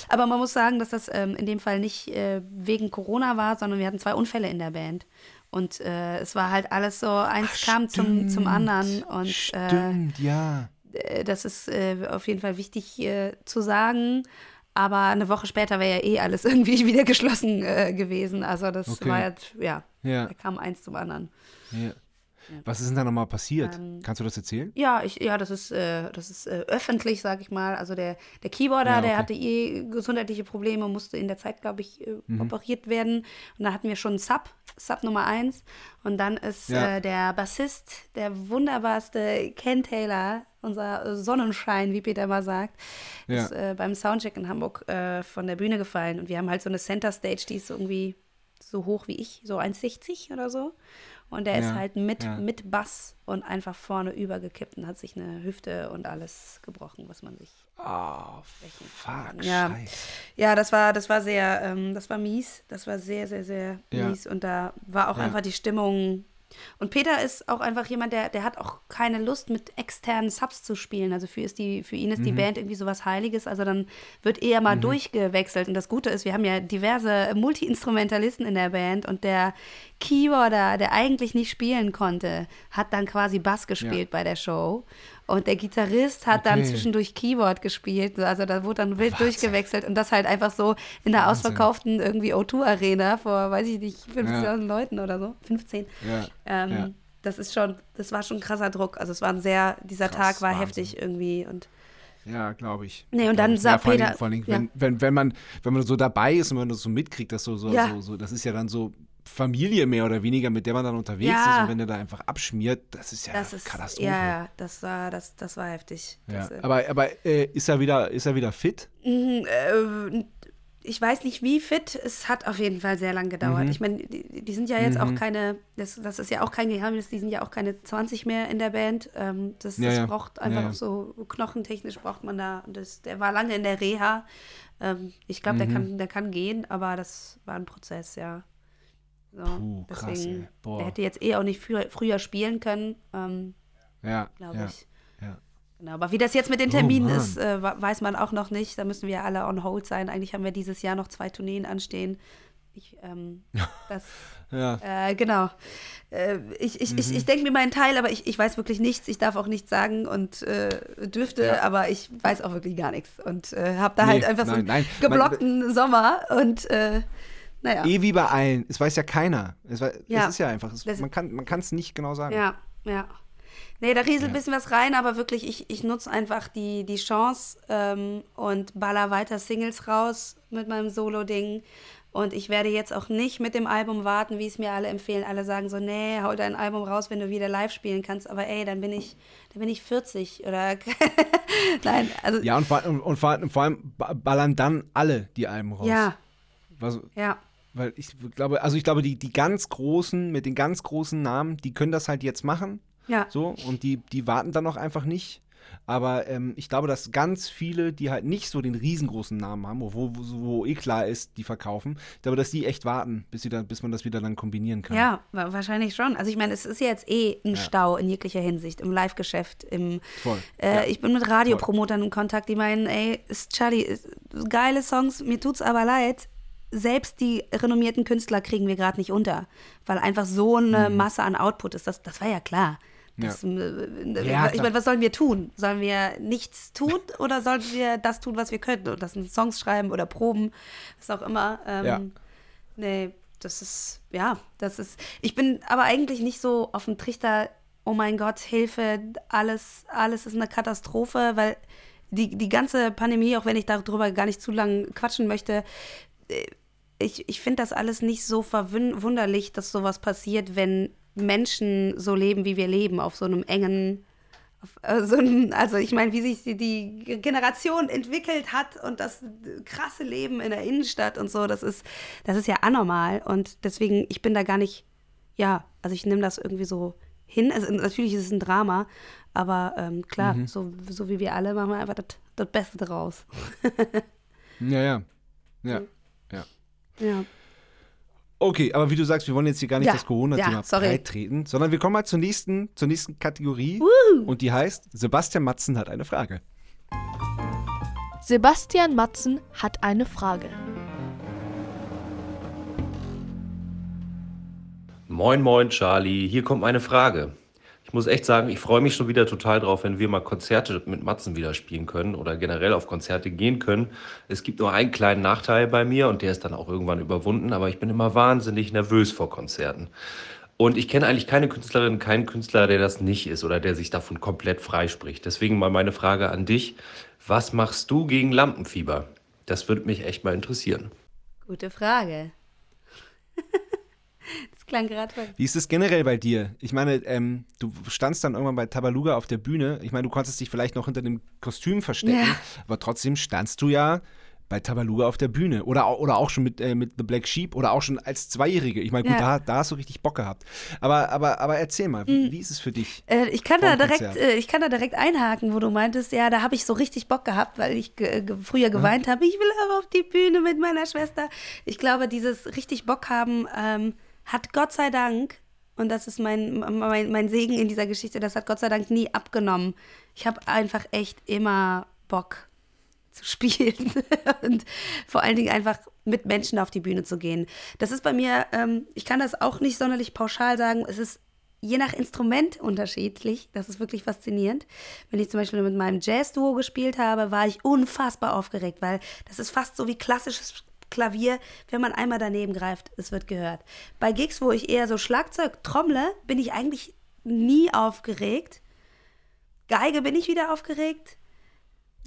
Aber man muss sagen, dass das ähm, in dem Fall nicht äh, wegen Corona war, sondern wir hatten zwei Unfälle in der Band. Und äh, es war halt alles so, eins kam zum, zum anderen. Und äh, Stimmt, ja. äh, das ist äh, auf jeden Fall wichtig äh, zu sagen. Aber eine Woche später wäre ja eh alles irgendwie wieder geschlossen äh, gewesen. Also das Okay. war jetzt, ja, Ja. da kam eins zum anderen. ja. Was ist denn da nochmal passiert? Ähm, Kannst du das erzählen? Ja, ich, ja, das ist, äh, das ist äh, öffentlich, sag ich mal. Also der, der Keyboarder, Ja, der okay. hatte eh gesundheitliche Probleme, musste in der Zeit, glaube ich, äh, Mhm. operiert werden. Und da hatten wir schon einen Sub, Sub Nummer eins. Und dann ist Ja. äh, der Bassist, der wunderbarste Ken Taylor, unser Sonnenschein, wie Peter mal sagt, Ja. ist äh, beim Soundcheck in Hamburg äh, von der Bühne gefallen. Und wir haben halt so eine Center Stage, die ist irgendwie so hoch wie ich, so 1,60 oder so. Und der ist Ja, halt mit, ja. mit Bass und einfach vorne übergekippt und hat sich eine Hüfte und alles gebrochen, was man sich. Oh, fuck, Ja. scheiße. Ja, das war, das war sehr, ähm, das war mies. Das war sehr, sehr, sehr mies. Und da war auch einfach die Stimmung. Und Peter ist auch einfach jemand, der, der hat auch keine Lust, mit externen Subs zu spielen. Also für, ist die, für ihn ist die Mhm. Band irgendwie sowas Heiliges. Also dann wird eher mal durchgewechselt. Und das Gute ist, wir haben ja diverse Multi-Instrumentalisten in der Band und der Keyboarder, der eigentlich nicht spielen konnte, hat dann quasi Bass gespielt bei der Show. Und der Gitarrist hat dann Okay. zwischendurch Keyboard gespielt. Also da wurde dann wild Wahnsinn. durchgewechselt und das halt einfach so in der Wahnsinn. ausverkauften irgendwie O2-Arena vor, weiß ich nicht, 15.000 Leuten oder so. 15. Ja. Ähm, ja. Das ist schon, das war schon ein krasser Druck. Also es war ein sehr, dieser Krass, Tag war Wahnsinn. heftig irgendwie und Ja, glaube ich. Nee, und dann sah ja, vor allen Peter- Dingen, vor allen Dingen ja. wenn, wenn, wenn, man, wenn man so dabei ist und man das so mitkriegt, dass so, so, Ja. so, so, das ist ja dann so Familie mehr oder weniger, mit der man dann unterwegs Ja. ist und wenn der da einfach abschmiert, das ist ja das ist, Katastrophe. ja, das war, das, das war heftig. Ja. Das, äh, Aber, aber äh, ist, er wieder, ist er wieder fit? Mhm, äh, ich weiß nicht, wie fit. Es hat auf jeden Fall sehr lang gedauert. Mhm. Ich meine, die, die sind ja jetzt auch keine, das, das ist ja auch kein Geheimnis, die sind ja auch keine 20 mehr in der Band. Ähm, das, Ja, das ja. braucht einfach Ja, so knochentechnisch braucht man da. und Das, der war lange in der Reha. Ähm, ich glaube, der, Mhm. kann, der kann gehen, aber das war ein Prozess, ja. So, Puh, krass, ey. Boah. der hätte jetzt eh auch nicht früher, früher spielen können, ähm, Ja, glaube ja, ich. ja. Genau, aber wie das jetzt mit den Oh, Terminen Mann. ist, äh, weiß man auch noch nicht. Da müssen wir alle on hold sein. Eigentlich haben wir dieses Jahr noch zwei Tourneen anstehen. Ich, ähm, das, Ja, äh, genau. äh, ich, ich, mhm. ich, ich denke mir meinen Teil, aber ich, ich weiß wirklich nichts. Ich darf auch nichts sagen und äh, dürfte, ja. aber ich weiß auch wirklich gar nichts. Und äh, habe da nee, halt einfach nein, so einen nein. geblockten mein, Sommer und äh, naja. Eh wie bei allen. Es weiß ja keiner. Es, es ja. ist ja einfach. Es, man kann es nicht genau sagen. Ja, ja. Nee, da rieselt ein bisschen was rein, aber wirklich, ich, ich nutze einfach die, die Chance ähm, und baller weiter Singles raus mit meinem Solo-Ding. Und ich werde jetzt auch nicht mit dem Album warten, wie es mir alle empfehlen. Alle sagen so, nee, hau dein Album raus, wenn du wieder live spielen kannst. Aber ey, dann bin ich, dann bin ich 40 oder nein, also ja und vor, und, vor, und vor allem ballern dann alle die Alben raus. Ja. Was, ja. Weil ich glaube, also ich glaube, die, die ganz großen, mit den ganz großen Namen, die können das halt jetzt machen. Ja. So, und die, die warten dann noch einfach nicht. Aber ähm, ich glaube, dass ganz viele, die halt nicht so den riesengroßen Namen haben, wo, wo, wo eh klar ist, die verkaufen, ich glaube, dass die echt warten, bis, dann, bis man das wieder dann kombinieren kann. Ja, wahrscheinlich schon. Also ich meine, es ist ja jetzt eh ein ja. Stau in jeglicher Hinsicht, im Live-Geschäft, im Voll. Äh, ja. Ich bin mit Radiopromotern in Kontakt, die meinen, ey, ist Charlie, ist, geile Songs, mir tut's aber leid. Selbst die renommierten Künstler kriegen wir gerade nicht unter, weil einfach so eine mhm. Masse an Output ist. Das, das war ja klar. Das, ja. Äh, ja, ich meine, was sollen wir tun? Sollen wir nichts tun oder sollen wir das tun, was wir können? Und das sind Songs schreiben oder Proben, was auch immer. Ähm, ja. Nee, das ist, ja, das ist. Ich bin aber eigentlich nicht so auf dem Trichter, oh mein Gott, Hilfe, alles, alles ist eine Katastrophe, weil die, die ganze Pandemie, auch wenn ich darüber gar nicht zu lang quatschen möchte, äh, ich, ich finde das alles nicht so verwunderlich, dass sowas passiert, wenn Menschen so leben, wie wir leben, auf so einem engen, so einem, also ich meine, wie sich die Generation entwickelt hat und das krasse Leben in der Innenstadt und so, das ist, das ist ja anormal und deswegen, ich bin da gar nicht, ja, also ich nehme das irgendwie so hin. Also natürlich ist es ein Drama, aber ähm, klar, mhm. so, so wie wir alle machen wir einfach das, das Beste draus. ja, ja. Ja. Ja. Ja. Okay, aber wie du sagst, wir wollen jetzt hier gar nicht ja, das Corona-Thema ja, breit treten, sondern wir kommen mal zur nächsten, zur nächsten Kategorie. Uh. Und die heißt: Sebastian Matzen hat eine Frage. Sebastian Matzen hat eine Frage. Moin, moin, Charlie. Hier kommt meine Frage muss echt sagen, ich freue mich schon wieder total drauf, wenn wir mal Konzerte mit Matzen wieder spielen können oder generell auf Konzerte gehen können. Es gibt nur einen kleinen Nachteil bei mir und der ist dann auch irgendwann überwunden, aber ich bin immer wahnsinnig nervös vor Konzerten. Und ich kenne eigentlich keine Künstlerin, keinen Künstler, der das nicht ist oder der sich davon komplett freispricht. Deswegen mal meine Frage an dich. Was machst du gegen Lampenfieber? Das würde mich echt mal interessieren. Gute Frage. Klang gerade. Wie ist es generell bei dir? Ich meine, ähm, du standst dann irgendwann bei Tabaluga auf der Bühne. Ich meine, du konntest dich vielleicht noch hinter dem Kostüm verstecken, ja. aber trotzdem standst du ja bei Tabaluga auf der Bühne oder, oder auch schon mit, äh, mit The Black Sheep oder auch schon als Zweijährige. Ich meine, gut, ja. da, da hast du richtig Bock gehabt. Aber, aber, aber erzähl mal, wie, mhm. wie ist es für dich? Äh, ich, kann da direkt, äh, ich kann da direkt einhaken, wo du meintest, ja, da habe ich so richtig Bock gehabt, weil ich ge ge früher geweint ja. habe. Ich will aber auf die Bühne mit meiner Schwester. Ich glaube, dieses richtig Bock haben, ähm, hat Gott sei Dank, und das ist mein, mein, mein Segen in dieser Geschichte, das hat Gott sei Dank nie abgenommen. Ich habe einfach echt immer Bock zu spielen und vor allen Dingen einfach mit Menschen auf die Bühne zu gehen. Das ist bei mir, ähm, ich kann das auch nicht sonderlich pauschal sagen, es ist je nach Instrument unterschiedlich. Das ist wirklich faszinierend. Wenn ich zum Beispiel mit meinem Jazz-Duo gespielt habe, war ich unfassbar aufgeregt, weil das ist fast so wie klassisches Klavier, wenn man einmal daneben greift, es wird gehört. Bei Gigs, wo ich eher so Schlagzeug trommle, bin ich eigentlich nie aufgeregt. Geige bin ich wieder aufgeregt.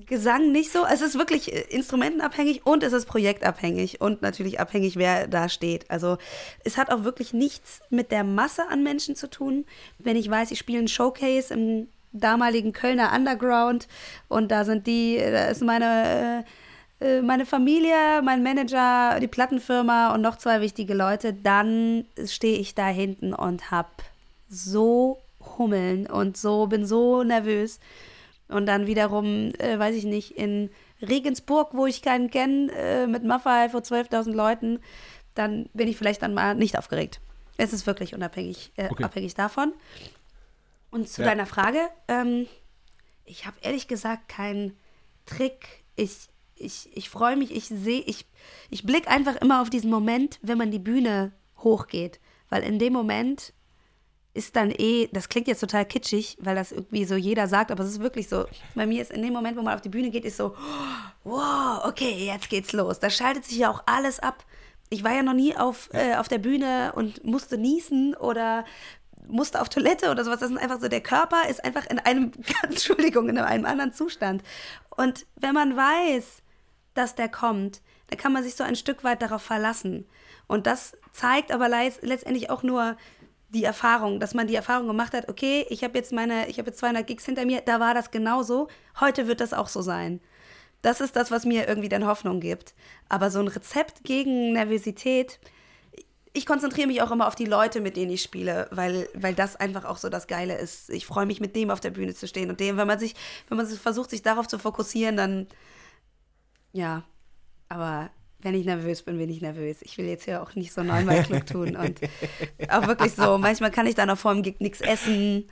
Gesang nicht so. Es ist wirklich äh, instrumentenabhängig und es ist projektabhängig und natürlich abhängig, wer da steht. Also es hat auch wirklich nichts mit der Masse an Menschen zu tun. Wenn ich weiß, ich spiele einen Showcase im damaligen Kölner Underground und da sind die, da ist meine äh, äh, meine Familie, mein Manager, die Plattenfirma und noch zwei wichtige Leute, dann stehe ich da hinten und habe so Hummeln und so bin so nervös. Und dann wiederum, äh, weiß ich nicht, in Regensburg, wo ich keinen kenne, äh, mit Maffei vor 12.000 Leuten, dann bin ich vielleicht dann mal nicht aufgeregt. Es ist wirklich unabhängig äh, okay. abhängig davon. Und zu ja. deiner Frage, ähm, ich habe ehrlich gesagt keinen Trick. Ich ich, ich freue mich, ich sehe, ich, ich blicke einfach immer auf diesen Moment, wenn man die Bühne hochgeht. Weil in dem Moment ist dann eh, das klingt jetzt total kitschig, weil das irgendwie so jeder sagt, aber es ist wirklich so. Bei mir ist in dem Moment, wo man auf die Bühne geht, ist so, wow, okay, jetzt geht's los. Da schaltet sich ja auch alles ab. Ich war ja noch nie auf, äh, auf der Bühne und musste niesen oder musste auf Toilette oder sowas. Das ist einfach so, der Körper ist einfach in einem, Entschuldigung, in einem anderen Zustand. Und wenn man weiß, dass der kommt, dann kann man sich so ein Stück weit darauf verlassen. Und das zeigt aber letztendlich auch nur die Erfahrung, dass man die Erfahrung gemacht hat, okay, ich habe jetzt meine, ich habe jetzt 200 Gigs hinter mir, da war das genauso, heute wird das auch so sein. Das ist das, was mir irgendwie dann Hoffnung gibt. Aber so ein Rezept gegen Nervosität, ich konzentriere mich auch immer auf die Leute, mit denen ich spiele, weil, weil das einfach auch so das Geile ist. Ich freue mich, mit dem auf der Bühne zu stehen und dem, wenn man sich, wenn man versucht, sich darauf zu fokussieren, dann ja, aber wenn ich nervös bin, bin ich nervös. Ich will jetzt hier auch nicht so neunmal klug tun. Und auch wirklich so, manchmal kann ich dann auch vor dem Gig nichts essen.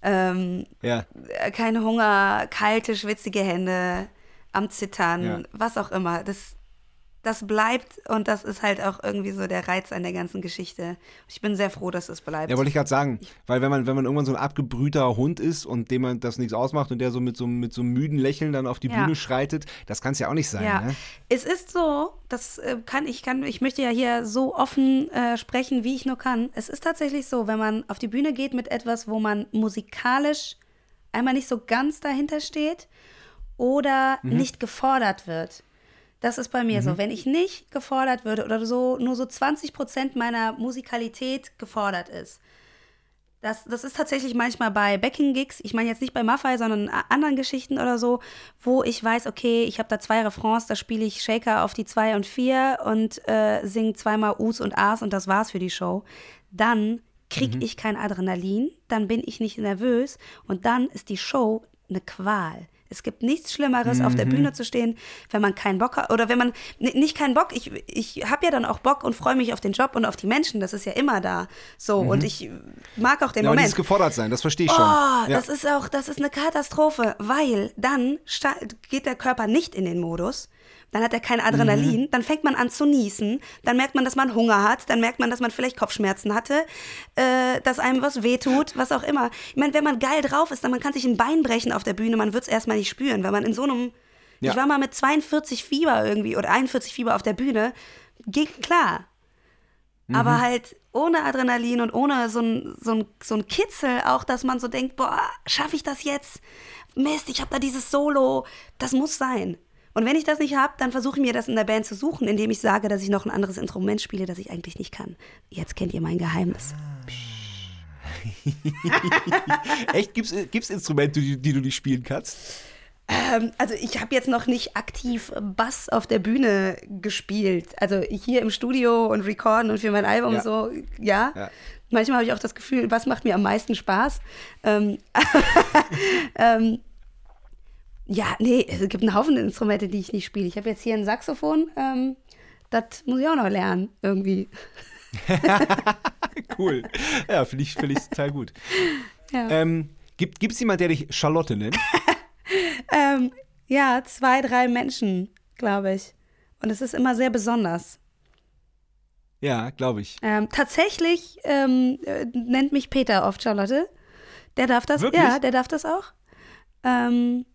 Ähm, ja. Kein Hunger, kalte, schwitzige Hände, am Zittern, ja. was auch immer. Das, das bleibt und das ist halt auch irgendwie so der Reiz an der ganzen Geschichte. Ich bin sehr froh, dass es bleibt. Ja, wollte ich gerade sagen, weil wenn man, wenn man irgendwann so ein abgebrühter Hund ist und dem man das nichts ausmacht und der so mit so, mit so einem müden Lächeln dann auf die ja. Bühne schreitet, das kann es ja auch nicht sein. Ja. Ne? Es ist so, das äh, kann ich kann, ich möchte ja hier so offen äh, sprechen, wie ich nur kann. Es ist tatsächlich so, wenn man auf die Bühne geht mit etwas, wo man musikalisch einmal nicht so ganz dahinter steht oder mhm. nicht gefordert wird das ist bei mir mhm. so. Wenn ich nicht gefordert würde oder so nur so 20 Prozent meiner Musikalität gefordert ist, das, das ist tatsächlich manchmal bei Backing-Gigs, ich meine jetzt nicht bei Maffei, sondern anderen Geschichten oder so, wo ich weiß, okay, ich habe da zwei Refrains, da spiele ich Shaker auf die zwei und vier und äh, singe zweimal Us und As und das war's für die Show. Dann kriege mhm. ich kein Adrenalin, dann bin ich nicht nervös und dann ist die Show eine Qual. Es gibt nichts Schlimmeres, mhm. auf der mhm. Bühne zu stehen, wenn man keinen Bock hat. Oder wenn man nicht keinen Bock, ich, ich habe ja dann auch Bock und freue mich auf den Job und auf die Menschen. Das ist ja immer da. So. Mhm. Und ich mag auch den ja, Moment. Aber gefordert sein, das verstehe ich schon. Oh, ja. das ist auch, das ist eine Katastrophe, weil dann geht der Körper nicht in den Modus dann hat er kein Adrenalin, mhm. dann fängt man an zu niesen, dann merkt man, dass man Hunger hat, dann merkt man, dass man vielleicht Kopfschmerzen hatte, äh, dass einem was wehtut, was auch immer. Ich meine, wenn man geil drauf ist, dann man kann sich ein Bein brechen auf der Bühne, man wird es erstmal nicht spüren, weil man in so einem. Ja. Ich war mal mit 42 Fieber irgendwie oder 41 Fieber auf der Bühne, ging klar. Mhm. Aber halt ohne Adrenalin und ohne so ein, so, ein, so ein Kitzel, auch dass man so denkt, boah, schaffe ich das jetzt? Mist, ich habe da dieses Solo. Das muss sein. Und wenn ich das nicht habe, dann versuche ich mir das in der Band zu suchen, indem ich sage, dass ich noch ein anderes Instrument spiele, das ich eigentlich nicht kann. Jetzt kennt ihr mein Geheimnis. Echt? Gibt es Instrumente, die, die, du nicht spielen kannst? Ähm, also ich habe jetzt noch nicht aktiv Bass auf der Bühne gespielt. Also hier im Studio und recorden und für mein Album ja. so, ja. ja. Manchmal habe ich auch das Gefühl, was macht mir am meisten Spaß. Ähm, ähm, ja, nee, es gibt einen Haufen Instrumente, die ich nicht spiele. Ich habe jetzt hier ein Saxophon, ähm, das muss ich auch noch lernen, irgendwie. cool. Ja, finde ich, find ich total gut. Ja. Ähm, gibt es jemanden, der dich Charlotte nennt? ähm, ja, zwei, drei Menschen, glaube ich. Und es ist immer sehr besonders. Ja, glaube ich. Ähm, tatsächlich ähm, äh, nennt mich Peter oft Charlotte. Der darf das. Wirklich? Ja, der darf das auch. Ähm,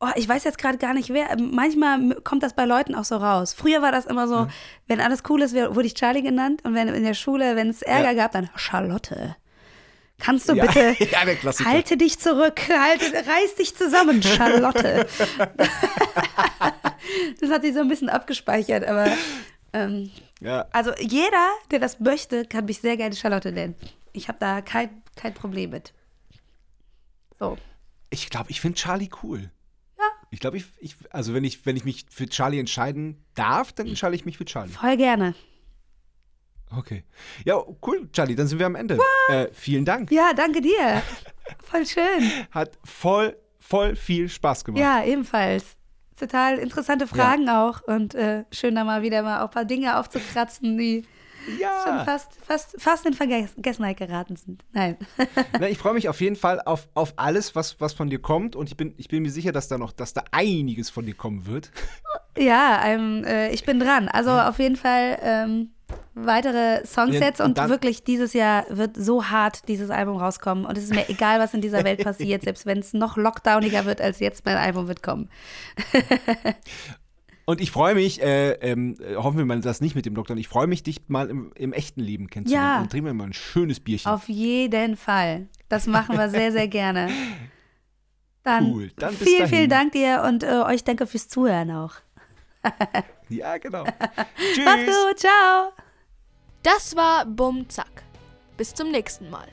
Oh, ich weiß jetzt gerade gar nicht, wer. Manchmal kommt das bei Leuten auch so raus. Früher war das immer so, ja. wenn alles cool ist, wurde ich Charlie genannt. Und wenn in der Schule, wenn es Ärger ja. gab, dann Charlotte. Kannst du ja. bitte halte dich zurück, halte, reiß dich zusammen, Charlotte. das hat sich so ein bisschen abgespeichert, aber ähm, also jeder, der das möchte, kann mich sehr gerne Charlotte nennen. Ich habe da kein, kein Problem mit. So. Ich glaube, ich finde Charlie cool. Ich glaube, ich, ich, also wenn ich, wenn ich mich für Charlie entscheiden darf, dann entscheide ich mich für Charlie. Voll gerne. Okay. Ja, cool, Charlie, dann sind wir am Ende. Äh, vielen Dank. Ja, danke dir. Voll schön. Hat voll, voll viel Spaß gemacht. Ja, ebenfalls. Total interessante Fragen ja. auch und äh, schön da mal wieder mal auch ein paar Dinge aufzukratzen, die ja. schon fast, fast, fast in Vergessenheit geraten sind. Nein. Na, ich freue mich auf jeden Fall auf, auf alles, was, was von dir kommt. Und ich bin, ich bin mir sicher, dass da noch, dass da einiges von dir kommen wird. Ja, ähm, äh, ich bin dran. Also ja. auf jeden Fall, ähm, weitere Songs Ja, und und wirklich dieses Jahr wird so hart dieses Album rauskommen und es ist mir egal, was in dieser Welt passiert, selbst wenn es noch lockdowniger wird als jetzt, mein Album wird kommen. Und ich freue mich, äh, ähm, äh, hoffen wir mal das nicht mit dem Lockdown, ich freue mich, dich mal im, im echten Leben kennenzulernen. Ja. Dann trinken wir mal ein schönes Bierchen. Auf jeden Fall. Das machen wir sehr, sehr gerne. Dann, Cool. Dann bis vielen, dahin. vielen Dank dir und äh, euch danke fürs Zuhören auch. Ja, genau. Mach's Tschüss. gut, ciao. Das war Bum Zack. Bis zum nächsten Mal.